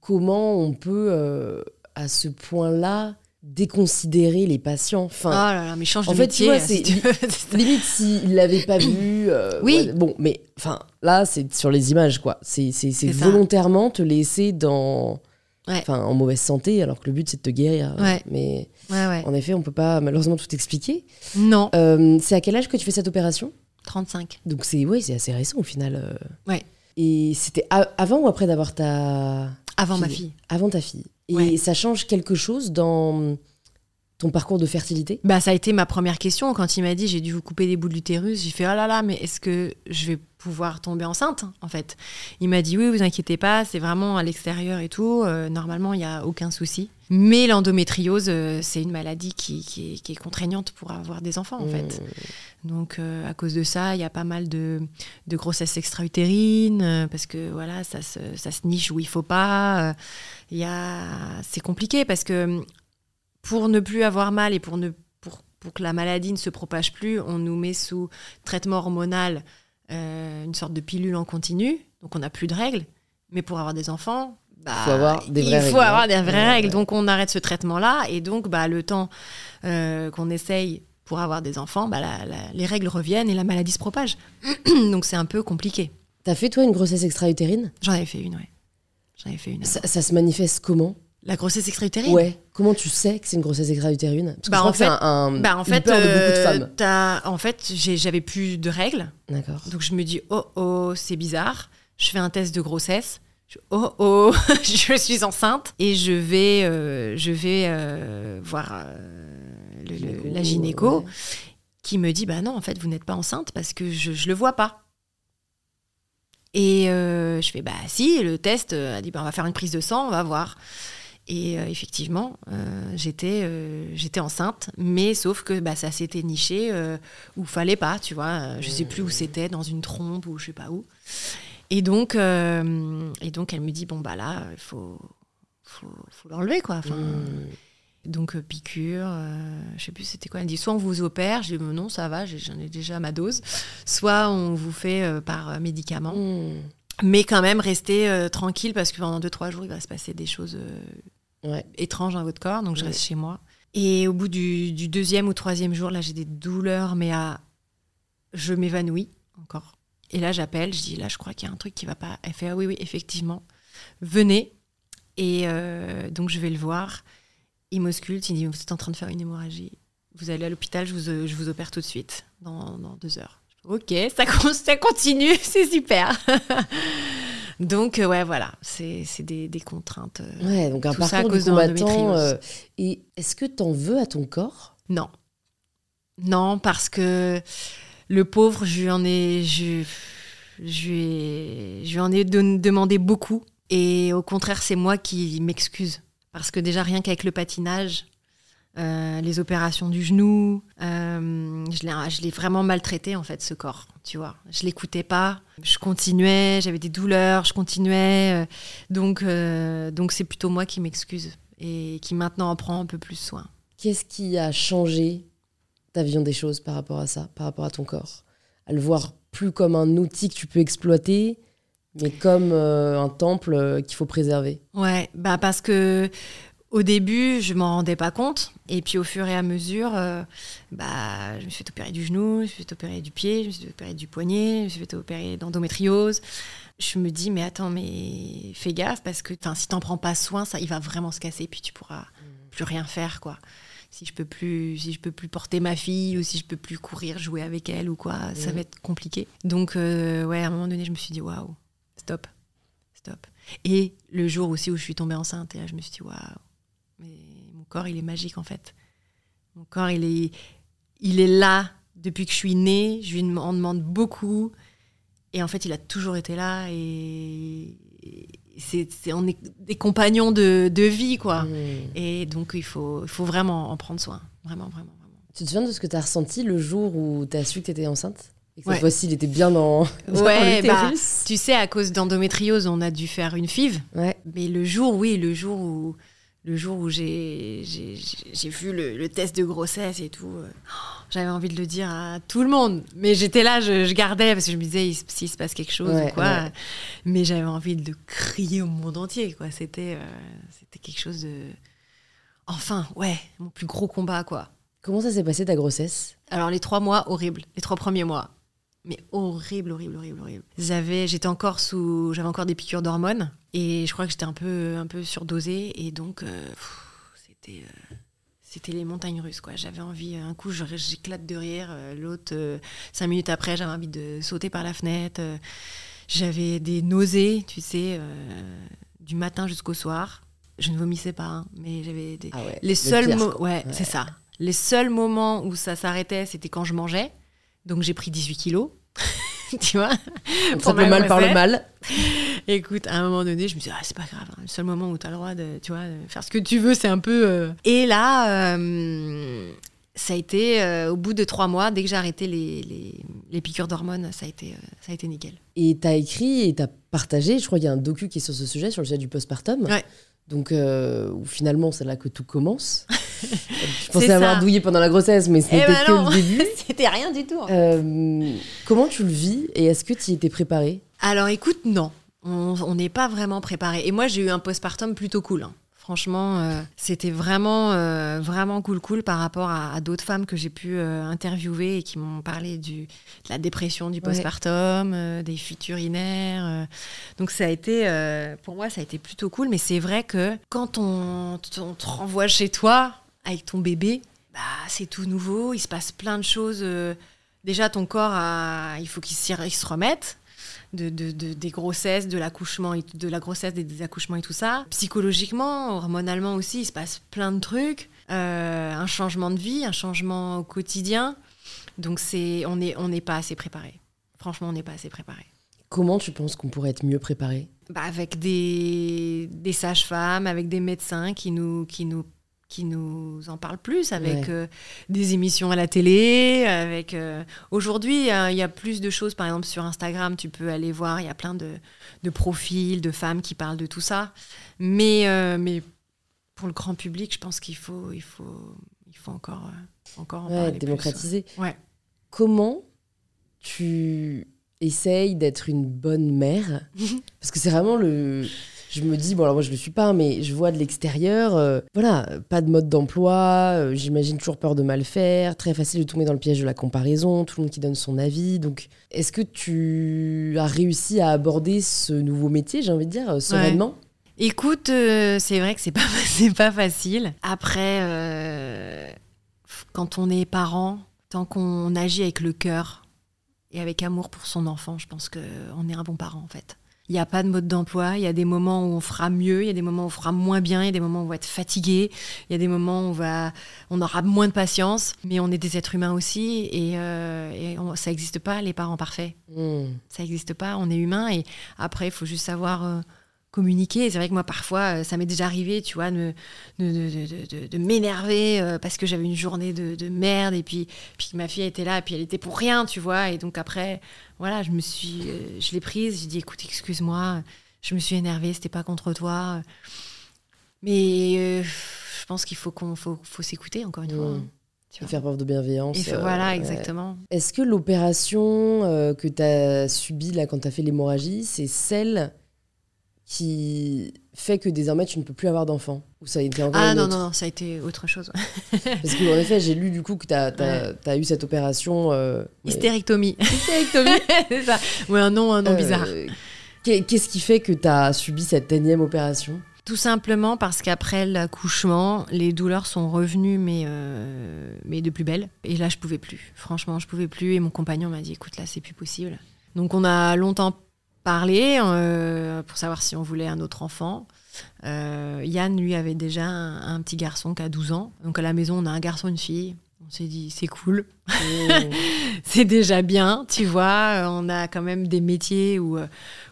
comment on peut, euh, à ce point-là, déconsidérer les patients. Enfin, oh là là, mais change en de fait, tu métier. vois, si c'est- tu veux. C'est ça. limite s'il l'avait pas vu. euh, Oui. ouais, bon, mais enfin, là, c'est sur les images, quoi. C'est volontairement te laisser dans. Ouais. Enfin, en mauvaise santé, alors que le but c'est de te guérir. Ouais. Mais en effet, on peut pas malheureusement tout expliquer. Non, Euh, c'est à quel âge que tu fais cette opération? 35. Donc c'est ouais, c'est assez récent au final. euh. Ouais. Et c'était avant ou après d'avoir ta Avant ma fille. avant ta fille. Et ça change quelque chose dans ton parcours de fertilité Bah, ça a été ma première question quand il m'a dit j'ai dû vous couper des bouts de l'utérus. J'ai fait oh là là, mais est-ce que je vais pouvoir tomber enceinte en fait? Il m'a dit oui, vous inquiétez pas, c'est vraiment à l'extérieur et tout. euh, normalement, il n'y a aucun souci. Mais l'endométriose, euh, c'est une maladie qui, qui est, qui est contraignante pour avoir des enfants en fait. Mmh. Donc, euh, à cause de ça, il y a pas mal de, de grossesses extra-utérines, parce que voilà, ça se, ça se niche où il faut pas. Il y a... C'est compliqué parce que pour ne plus avoir mal et pour, ne, pour, pour que la maladie ne se propage plus, on nous met sous traitement hormonal euh, une sorte de pilule en continu, donc on n'a plus de règles. Mais pour avoir des enfants, bah, Faut avoir des il vraies faut règles, hein. avoir des vraies Ouais, règles. ouais. Donc on arrête ce traitement-là et donc bah, le temps euh, qu'on essaye pour avoir des enfants, bah, la- la- les règles reviennent et la maladie se propage. donc c'est un peu compliqué. T'as fait toi une grossesse extra-utérine? J'en avais fait une, ouais. J'en avais fait une. ça, ça se manifeste comment? La grossesse extra-utérine Ouais. Comment tu sais que c'est une grossesse extra-utérine? Parce que Bah, je crois en que c'est fait- un, un- Bah, en fait, peur de beaucoup de euh, femmes. en fait, j'avais plus de règles. D'accord. Donc je me dis, oh oh, c'est bizarre. Je fais un test de grossesse. Je- oh oh, je suis enceinte. Et je vais, euh, je vais euh, voir euh, le- le- la gynéco ouais. qui me dit, bah non, en fait, vous n'êtes pas enceinte parce que je ne le vois pas. Et je fais, bah si, le test a dit, bah, on va faire une prise de sang, on va voir. Et euh, effectivement, euh, j'étais euh, j'étais enceinte, mais sauf que bah, ça s'était niché où fallait pas, tu vois. Je sais plus où c'était, dans une trompe ou je sais pas où. Et donc, et donc elle me dit bon bah là, il faut, faut, faut l'enlever quoi. Enfin, Mmh. Donc piqûre, je sais plus c'était quoi. Elle dit soit on vous opère, je dis non ça va, j'ai- j'en ai déjà ma dose. Soit on vous fait par médicament. Mmh. Mais quand même rester euh, tranquille parce que pendant 2-3 jours il va se passer des choses euh, Ouais. étranges dans votre corps, donc je Ouais. reste chez moi. Et au bout du, du deuxième ou troisième jour, là j'ai des douleurs, mais à... je m'évanouis encore. Et là j'appelle, je dis là je crois qu'il y a un truc qui va pas. Elle fait ah oui oui effectivement, venez. Et euh, donc je vais le voir. Il m'ausculte, il dit vous êtes en train de faire une hémorragie vous allez à l'hôpital, je vous, je vous opère tout de suite, dans, dans deux heures. Ok, ça, ça continue, c'est super. donc, euh, ouais, voilà, c'est des, des, contraintes. euh, Ouais, donc un Tout ça à parcours cause de combattant. euh, et est-ce que t'en veux à ton corps? Non. Non, parce que le pauvre, je lui en ai, je, je ai- je lui en ai don- demandé beaucoup. Et au contraire, c'est moi qui m'excuse. Parce que déjà, rien qu'avec le patinage, euh, les opérations du genou, euh, je l'ai- vraiment maltraité, en fait, ce corps. Tu vois, je l'écoutais pas. Je continuais, j'avais des douleurs, je continuais. euh, donc, euh, donc c'est plutôt moi qui m'excuse et qui maintenant en prend un peu plus soin. Qu'est-ce qui a changé ta vision des choses par rapport à ça, par rapport à ton corps? À le voir plus comme un outil que tu peux exploiter, mais comme euh, un temple euh, qu'il faut préserver. Ouais, bah parce que au début, je m'en rendais pas compte. Et puis au fur et à mesure, euh, bah, je me suis fait opérer du genou, je me suis fait opérer du pied, je me suis fait opérer du poignet, je me suis fait opérer d'endométriose. Je me dis, mais attends, mais fais gaffe parce que si t'en prends pas soin, ça, il va vraiment se casser, puis tu pourras plus rien faire, quoi. Si je peux plus, si je peux plus porter ma fille ou si je peux plus courir, jouer avec elle ou quoi, ça Mhm. va être compliqué. Donc, euh, ouais, à un moment donné, je me suis dit, waouh, stop, stop. Et le jour aussi où je suis tombée enceinte, et là, je me suis dit, waouh, corps, il est magique en fait. Mon corps, il est, il est là depuis que je suis née. Je lui en demande beaucoup. Et en fait, il a toujours été là. Et c'est, on est des compagnons de, de vie, quoi. Mmh. Et donc, il faut, il faut vraiment en prendre soin. Vraiment, vraiment, vraiment. Tu te souviens de ce que tu as ressenti le jour où tu as su que tu étais enceinte? Et que Ouais. cette fois-ci, il était bien dans, dans Ouais, bah, l'utérus Tu sais, à cause d'endométriose, on a dû faire une FIV. Ouais. Mais le jour, oui, le jour où, le jour où j'ai, vu le, le test de grossesse et tout, euh, oh, j'avais envie de le dire à tout le monde. Mais j'étais là, je, je gardais parce que je me disais, il- s'il se passe quelque chose Ouais, ou quoi. ouais. Mais j'avais envie de crier au monde entier, quoi. C'était, euh, c'était quelque chose de. Enfin, ouais, mon plus gros combat, quoi. Comment ça s'est passé ta grossesse? Alors les trois mois, horrible. Les trois premiers mois. Mais horrible, horrible, horrible, horrible. J'avais, j'étais encore sous, j'avais encore des piqûres d'hormones et je crois que j'étais un peu, un peu surdosée et donc euh, c'était, euh, c'était les montagnes russes quoi. J'avais envie, un coup j'éclate de rire, euh, l'autre euh, cinq minutes après j'avais envie de sauter par la fenêtre. euh, j'avais des nausées, tu sais, euh, du matin jusqu'au soir. Je ne vomissais pas, hein, mais j'avais des, Ah ouais. les le seuls pire, ouais, c'est ça. Les seuls moments où ça s'arrêtait, c'était quand je mangeais. Donc j'ai pris 18 kilos. tu vois? Ça peut ma mal par le mal. Écoute, à un moment donné, je me suis dit, ah, c'est pas grave. hein. Le seul moment où tu as le droit de, tu vois, de faire ce que tu veux, c'est un peu. euh. Et là, euh, ça a été, euh, au bout de trois mois, dès que j'ai arrêté les, les, les piqûres d'hormones, ça, a été, ça a été nickel. Et t'as écrit et t'as partagé, je crois qu'il y a un docu qui est sur ce sujet, sur le sujet du postpartum. Ouais. Donc, euh, finalement, c'est là que tout commence. je pensais avoir douillé pendant la grossesse, mais ce Eh n'était ben que non. le début. C'était rien du tout. Euh, comment tu le vis et est-ce que tu y étais préparée? Alors écoute, non. On on n'est pas vraiment préparé. Et moi, j'ai eu un postpartum plutôt cool. hein. Franchement, euh, c'était vraiment, euh, vraiment cool, cool par rapport à, à d'autres femmes que j'ai pu euh, interviewer et qui m'ont parlé du, de la dépression du postpartum, des fuites urinaires. Donc ça a été, pour moi, ça a été plutôt cool. Mais c'est vrai que quand on, on te renvoie chez toi avec ton bébé, bah, c'est tout nouveau. Il se passe plein de choses. déjà, ton corps, a- il faut qu'il se remette de, de- de- des grossesses, de l'accouchement, de la grossesse, des, des accouchements et tout ça. Psychologiquement, hormonalement aussi, il se passe plein de trucs. Euh, un changement de vie, un changement au quotidien. Donc c'est, on n'est on n'est pas assez préparé. Franchement, on n'est pas assez préparé. Comment tu penses qu'on pourrait être mieux préparé? Bah, avec des, des sages-femmes, avec des médecins qui nous, qui nous, qui nous en parlent plus, avec Ouais. euh, des émissions à la télé. Avec euh, aujourd'hui, euh, il y a plus de choses. Par exemple, sur Instagram, tu peux aller voir. Il y a plein de, de profils de femmes qui parlent de tout ça. Mais, euh, mais pour le grand public, je pense qu'il faut, il faut, il faut encore, euh, encore en Ouais, parler plus, démocratiser. Ouais. Comment tu essayes d'être une bonne mère? Parce que c'est vraiment le. Je me dis, bon, alors moi je le suis pas, mais je vois de l'extérieur, euh, voilà, pas de mode d'emploi, euh, j'imagine toujours peur de mal faire, très facile de tomber dans le piège de la comparaison, tout le monde qui donne son avis. Donc, est-ce que tu as réussi à aborder ce nouveau métier, j'ai envie de dire, euh, sereinement? Écoute, c'est vrai que c'est pas pas facile. Après, quand on est parent, tant qu'on agit avec le cœur et avec amour pour son enfant, je pense qu'on est un bon parent en fait. Il n'y a pas de mode d'emploi. Il y a des moments où on fera mieux, il y a des moments où on fera moins bien, il y a des moments où on va être fatigué, il y a des moments où on, va, on aura moins de patience. Mais on est des êtres humains aussi et, euh, ça n'existe pas, les parents parfaits. Hmm. Ça n'existe pas, on est humain et après, il faut juste savoir. euh, communiquer. C'est vrai que moi, parfois, euh, ça m'est déjà arrivé, tu vois, de, de, de- de- de m'énerver euh, parce que j'avais une journée de, de merde et puis, puis que ma fille était là et puis elle était pour rien, tu vois. Et donc après, voilà, je me suis, euh, je l'ai prise, j'ai dit, écoute, excuse-moi, je me suis énervée, c'était pas contre toi. Mais euh, je pense qu'il faut qu'on faut, faut s'écouter encore une fois. Hein, tu Et vois. faire preuve de bienveillance. Euh, voilà, ouais. exactement. Est-ce que l'opération euh, que tu as subie là quand tu as fait l'hémorragie, c'est celle qui fait que désormais tu ne peux plus avoir d'enfant Ou ça a été encore Ah non, autre non, non, ça a été autre chose. Parce qu'en effet, j'ai lu du coup que tu as, eu cette opération. Euh. Hystérectomie. Hystérectomie. C'est ça. Ouais, un nom, un nom Euh, bizarre. qu'est- Qu'est-ce qui fait que tu as subi cette énième opération? Tout simplement parce qu'après l'accouchement, les douleurs sont revenues, mais, euh, mais de plus belle. Et là, je pouvais plus. Franchement, je pouvais plus. Et mon compagnon m'a dit écoute, là, c'est plus possible. Donc, on a longtemps parlé euh, pour savoir si on voulait un autre enfant. Euh, Yann, lui, avait déjà un, un petit garçon qui a 12 ans. Donc, à la maison, on a un garçon, une fille. On s'est dit c'est cool. c'est déjà bien, tu vois. On a quand même des métiers où euh,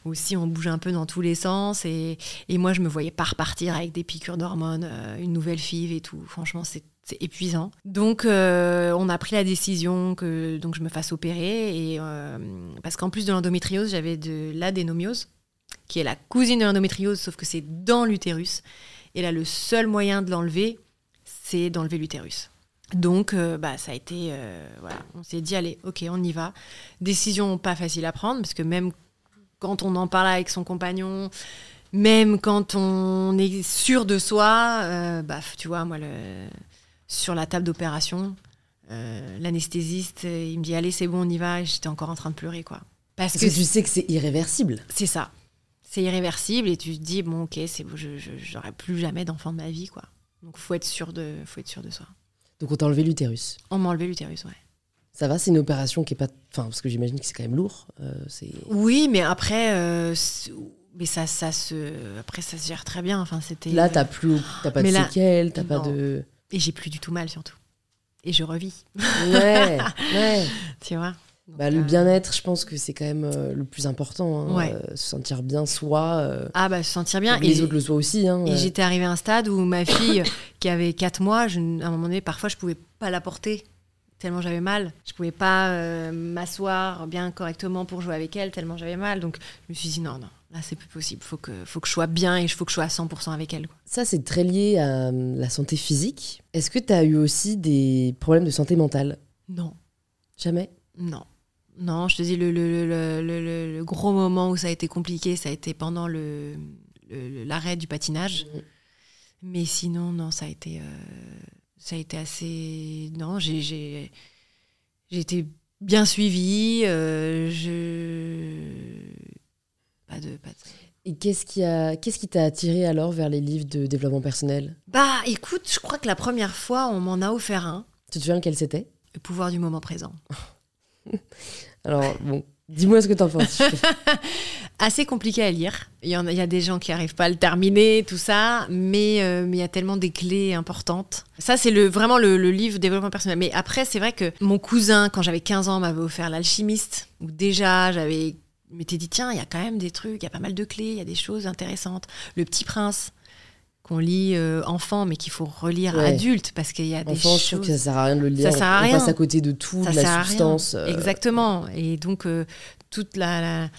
aussi on bouge un peu dans tous les sens. Et, et moi, je me voyais pas repartir avec des piqûres d'hormones, une nouvelle FIV et tout. Franchement, c'est c'est épuisant. Donc, euh, on a pris la décision que donc je me fasse opérer. Et, euh, parce qu'en plus de l'endométriose, j'avais de l'adénomiose, qui est la cousine de l'endométriose, sauf que c'est dans l'utérus. Et là, le seul moyen de l'enlever, c'est d'enlever l'utérus. Donc, euh, bah, ça a été. voilà, on s'est dit, allez, ok, on y va. Décision pas facile à prendre, parce que même quand on en parle avec son compagnon, même quand on est sûr de soi, bah, tu vois, moi, le, sur la table d'opération, euh, l'anesthésiste, euh, il me dit, allez, c'est bon, on y va. Et j'étais encore en train de pleurer, quoi. Parce, Parce que tu sais que c'est irréversible. c'est ça. C'est irréversible et tu te dis bon ok c'est bon, je je- j'aurai plus jamais d'enfant de ma vie quoi. Donc faut être sûr de faut être sûr de soi. Donc on t'a enlevé l'utérus. On m'a enlevé l'utérus ouais. Ça va, c'est une opération qui est pas. Enfin, parce que j'imagine que c'est quand même lourd. euh, c'est. Oui mais après euh, mais ça ça se après ça se gère très bien enfin c'était Là, t'as plus, t'as pas de là- séquelles, t'as pas de. Et j'ai plus du tout mal surtout. Et je revis, Ouais, ouais. tu vois. Bah, le euh, bien-être, je pense que c'est quand même euh, le plus important. hein, Ouais. euh, se sentir bien soi. euh, Ah bah se sentir bien et les autres le soient aussi. Hein, Et j'étais arrivée à un stade où ma fille, qui avait 4 mois, je, à un moment donné, parfois, je pouvais pas la porter tellement j'avais mal. Je pouvais pas m'asseoir bien correctement pour jouer avec elle tellement j'avais mal. Donc je me suis dit non, non, là c'est plus possible. Faut que, faut que je sois bien et il faut que je sois à 100% avec elle. quoi. Ça, c'est très lié à euh, la santé physique. Est-ce que tu as eu aussi des problèmes de santé mentale? Non, Jamais? Non. Non, je te dis, le, le, le, le- gros moment où ça a été compliqué, ça a été pendant le- le- l'arrêt du patinage. Mhm. Mais sinon, non, ça a été, euh, ça a été assez. Non, j'ai, j'ai, j'ai été bien suivie. euh, je. Pas de, pas de- Et qu'est-ce qui a, qu'est-ce qui t'a attiré alors vers les livres de développement personnel? Bah, écoute, je crois que la première fois, on m'en a offert un. Tu te souviens quel c'était? Le pouvoir du moment présent. Alors, bon, dis-moi ce que t'en penses. Assez compliqué à lire. Il y, en a, il y a des gens qui n'arrivent pas à le terminer, tout ça, mais euh, mais il y a tellement des clés importantes. Ça, c'est le, vraiment le, le livre développement personnel. Mais après, c'est vrai que mon cousin, quand j'avais 15 ans, m'avait offert L'Alchimiste, où déjà, j'avais m'étais dit, tiens, il y a quand même des trucs, il y a pas mal de clés, il y a des choses intéressantes. Le Petit Prince, qu'on lit euh, enfant, mais qu'il faut relire Ouais. adulte, parce qu'il y a des Enfin, je choses... trouve que ça sert à rien de le lire. Ça sert à on rien. passe à côté de tout, Ça de la substance. euh, Exactement. Et donc, euh, toute la, la,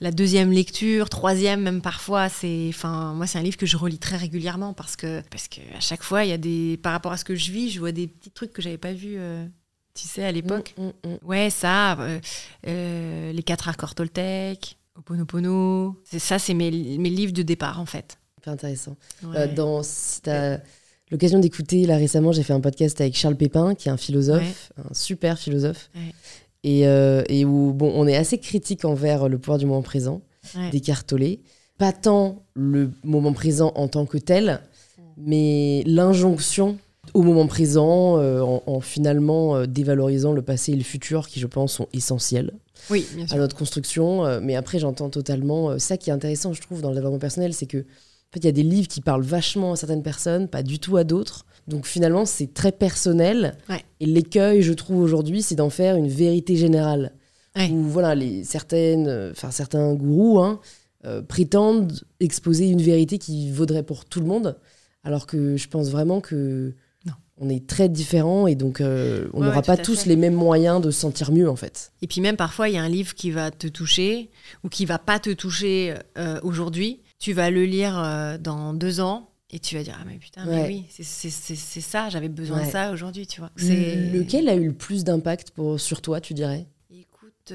la deuxième lecture, troisième même parfois, c'est, enfin, moi, c'est un livre que je relis très régulièrement parce que, parce que à chaque fois, il y a des, par rapport à ce que je vis, je vois des petits trucs que j'avais pas vus, tu sais, à l'époque. mm, mm, mm. Ouais, ça, euh, euh, les quatre accords Toltec, Oponopono. Ça, c'est mes, mes livres de départ en fait. Hyper intéressant. Ouais. Euh, dans, si l'occasion d'écouter, là récemment, j'ai fait un podcast avec Charles Pépin, qui est un philosophe, un super philosophe. Et, euh, et où bon, on est assez critique envers le pouvoir du moment présent, Tolle. Pas tant le moment présent en tant que tel, mais l'injonction au moment présent, euh, en, en finalement euh, dévalorisant le passé et le futur qui, je pense, sont essentiels Oui, bien à notre construction. Euh, mais après, j'entends totalement. ça qui est intéressant, je trouve, dans le développement personnel, c'est que en fait, il y a des livres qui parlent vachement à certaines personnes, pas du tout à d'autres. Donc finalement, c'est très personnel. Ouais. Et l'écueil, je trouve aujourd'hui, c'est d'en faire une vérité générale. Ouais. Où voilà, les certaines, enfin certains gourous hein, prétendent exposer une vérité qui vaudrait pour tout le monde, alors que je pense vraiment que. On est très différents et donc euh, on n'aura ouais, pas tous fait. les mêmes moyens de se sentir mieux en fait. Et puis même parfois, il y a un livre qui va te toucher ou qui va pas te toucher euh, aujourd'hui. Tu vas le lire euh, dans deux ans et tu vas dire ah mais putain mais oui c'est- ça j'avais besoin de ça aujourd'hui tu vois. Lequel a eu le plus d'impact sur toi, tu dirais? Écoute,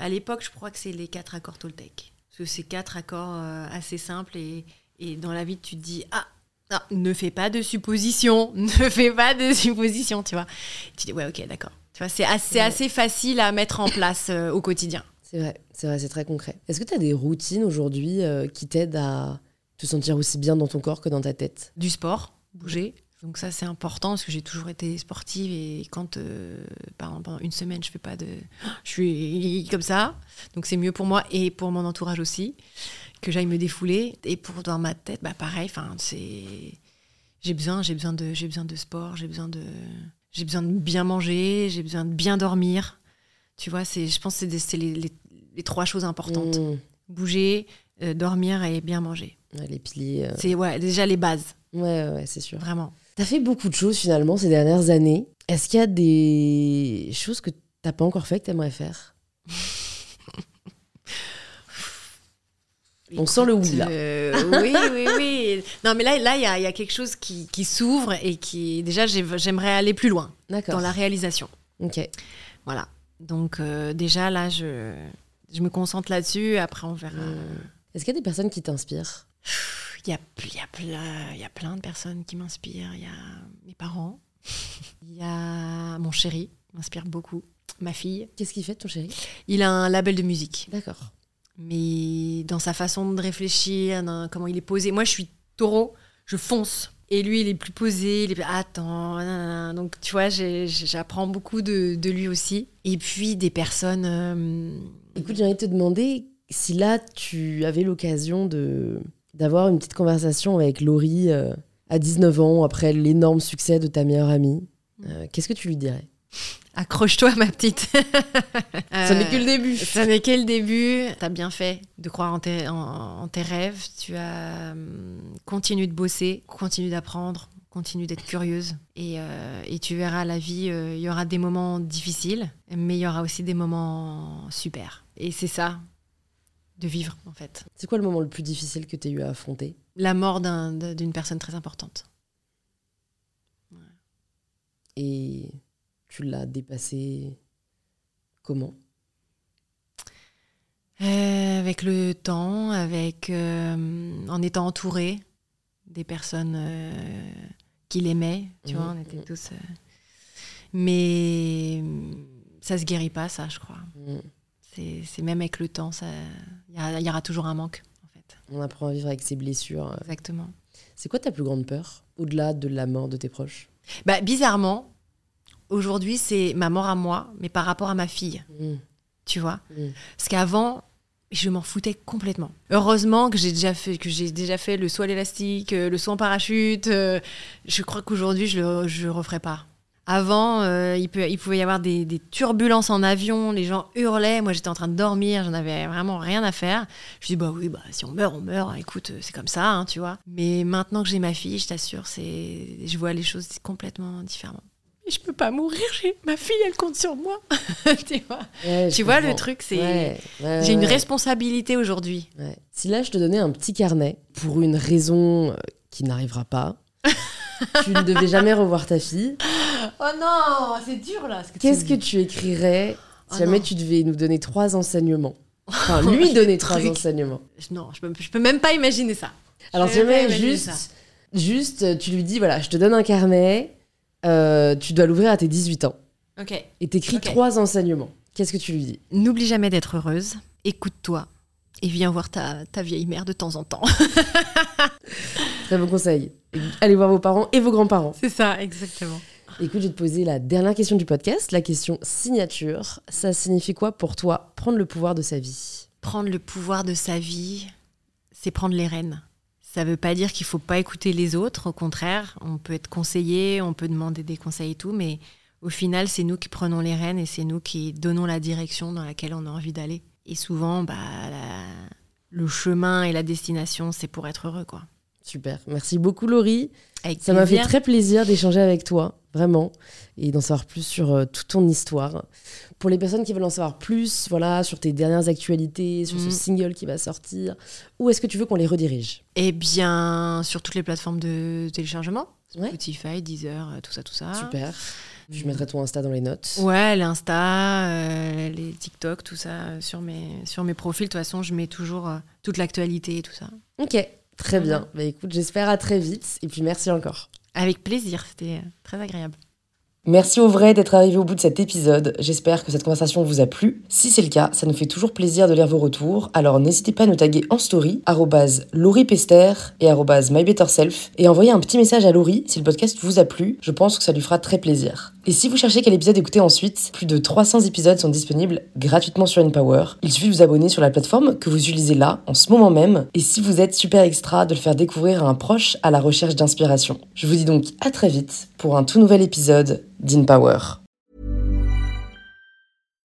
à l'époque je crois que c'est les quatre accords Toltec parce que c'est quatre accords assez simples et, et dans la vie tu te dis ah non, ne fais pas de suppositions, ne fais pas de suppositions, tu vois. Tu dis ouais ok d'accord. Tu vois c'est assez, Ouais. assez facile à mettre en place euh, au quotidien. C'est vrai, c'est vrai, c'est très concret. Est-ce que tu as des routines aujourd'hui euh, qui t'aident à te sentir aussi bien dans ton corps que dans ta tête? Du sport, bouger. Donc ça c'est important parce que j'ai toujours été sportive et quand euh, par exemple, pendant une semaine je fais pas de, je suis comme ça. Donc c'est mieux pour moi et pour mon entourage aussi que j'aille me défouler et pour dans ma tête bah pareil. Enfin c'est, j'ai besoin, j'ai besoin de, j'ai besoin de sport, j'ai besoin de, j'ai besoin de bien manger, j'ai besoin de bien dormir. Tu vois c'est, je pense c'est, c'est les, les- les trois choses importantes Mmh. bouger, euh, dormir et bien manger. Ouais, Les piliers. euh, C'est ouais déjà les bases Ouais, ouais, ouais, c'est sûr. vraiment. T'as fait beaucoup de choses finalement ces dernières années. Est-ce qu'il y a des choses que t'as pas encore fait que t'aimerais faire? On sent le oui, là. Euh, oui, oui, oui. Non, mais là, là, il y a, y a quelque chose qui, qui s'ouvre et qui, déjà, j'ai- j'aimerais aller plus loin dans la réalisation. Ok. Voilà. Donc, euh, déjà, là, je, je me concentre là-dessus. Après, on verra. Mmh. Est-ce qu'il y a des personnes qui t'inspirent? Il y a, y, a plein, il y a plein de personnes qui m'inspirent. Il y a mes parents. Il y a mon chéri, m'inspire beaucoup. Ma fille. Qu'est-ce qu'il fait ton chéri? Il a un label de musique. D'accord. Mais dans sa façon de réfléchir, dans comment il est posé. Moi, je suis taureau, je fonce. Et lui, il est plus posé, il est plus... Attends, nanana. donc tu vois, j'apprends beaucoup de, de lui aussi. Et puis des personnes... euh, Écoute, j'ai envie de te demander si là tu avais l'occasion de d'avoir une petite conversation avec Laurie euh, à 19 ans après l'énorme succès de ta meilleure amie. euh, Qu'est-ce que tu lui dirais? Accroche-toi, ma petite. Ça n'est que le début. Ça n'est que le début. T'as bien fait de croire en tes, en, en tes rêves. Tu as hum, continue de bosser, continue d'apprendre, continue d'être curieuse. Et, euh, et tu verras, la vie, euh, il y aura des moments difficiles, mais il y aura aussi des moments super. Et c'est ça, de vivre, en fait. C'est quoi le moment le plus difficile que tu as eu à affronter? La mort d'un- d'une personne très importante. Et tu l'as dépassé comment? Euh, avec le temps, avec euh, en étant entouré des personnes euh, qui l'aimaient, tu Mhm, vois, on était mhm. tous. euh, Mais ça se guérit pas, ça, je crois. Mm. C'est même avec le temps, ça, il y, y aura toujours un manque, en fait. On apprend à vivre avec ses blessures. Exactement. C'est quoi ta plus grande peur au-delà de la mort de tes proches? Bah, bizarrement, aujourd'hui, c'est ma mort à moi, mais par rapport à ma fille, Mm. tu vois. Mm. Parce qu'avant, je m'en foutais complètement. Heureusement que j'ai déjà fait que j'ai déjà fait le saut à l'élastique, euh, le saut en parachute. euh, je crois qu'aujourd'hui je le je le referai pas. Avant, euh, il, peut, il pouvait y avoir des, des turbulences en avion, les gens hurlaient, moi j'étais en train de dormir, j'en avais vraiment rien à faire. Je dis bah oui, bah si on meurt, on meurt. Écoute, euh, c'est comme ça, hein, tu vois. Mais maintenant que j'ai ma fille, je t'assure, c'est, je vois les choses complètement différemment. Et je peux pas mourir, ma fille, elle compte sur moi. tu vois, Ouais, je tu vois le truc, c'est Ouais, ouais, j'ai une ouais. responsabilité aujourd'hui. Ouais. Si là, je te donnais un petit carnet pour une raison euh, qui n'arrivera pas, tu ne devais jamais revoir ta fille, Oh non, c'est dur là. qu'est-ce que tu écrirais si Oh jamais non. tu devais nous donner trois enseignements? Enfin, lui donner trois enseignements. Non, je peux, je peux même pas imaginer ça. Alors, Je si jamais juste, juste, tu lui dis, voilà, je te donne un carnet, euh, tu dois l'ouvrir à tes 18 ans, Ok. et t'écris trois enseignements. Qu'est-ce que tu lui dis? N'oublie jamais d'être heureuse. Écoute-toi. Et viens voir ta, ta vieille mère de temps en temps. Très bon conseil. Allez voir vos parents et vos grands-parents. C'est ça, exactement. Écoute, je vais te poser la dernière question du podcast, la question signature. Ça signifie quoi pour toi prendre le pouvoir de sa vie? Prendre le pouvoir de sa vie, c'est prendre les rênes. Ça ne veut pas dire qu'il faut pas écouter les autres, au contraire, on peut être conseillé, on peut demander des conseils et tout, mais au final, c'est nous qui prenons les rênes et c'est nous qui donnons la direction dans laquelle on a envie d'aller. Et souvent, bah, le chemin et la destination, c'est pour être heureux, quoi. Super. Merci beaucoup, Laurie. Avec Ça m'a fait très plaisir d'échanger avec toi, vraiment, et d'en savoir plus sur euh, toute ton histoire. Pour les personnes qui veulent en savoir plus, voilà, sur tes dernières actualités, sur ce Mm. single qui va sortir, où est-ce que tu veux qu'on les redirige? Eh bien, sur toutes les plateformes de téléchargement. Ouais. Spotify, Deezer, euh, tout ça, tout ça. Super. Je mettrai ton Insta dans les notes. Ouais, l'Insta, euh, les TikTok, tout ça, sur mes, sur mes profils. De toute façon, je mets toujours euh, toute l'actualité et tout ça. Ok, très bien. Bah écoute, j'espère à très vite, et puis merci encore. Avec plaisir, c'était très agréable. Merci au vrai d'être arrivé au bout de cet épisode. J'espère que cette conversation vous a plu. Si c'est le cas, ça nous fait toujours plaisir de lire vos retours. Alors n'hésitez pas à nous taguer en story, arrobase Laurie Pester et MyBetterSelf, et envoyer un petit message à Laurie si le podcast vous a plu. Je pense que ça lui fera très plaisir. Et si vous cherchez quel épisode écouter ensuite, plus de 300 épisodes sont disponibles gratuitement sur InPower. Il suffit de vous abonner sur la plateforme que vous utilisez là, en ce moment même, et si vous êtes super extra, de le faire découvrir à un proche à la recherche d'inspiration. Je vous dis donc à très vite pour un tout nouvel épisode d'InPower.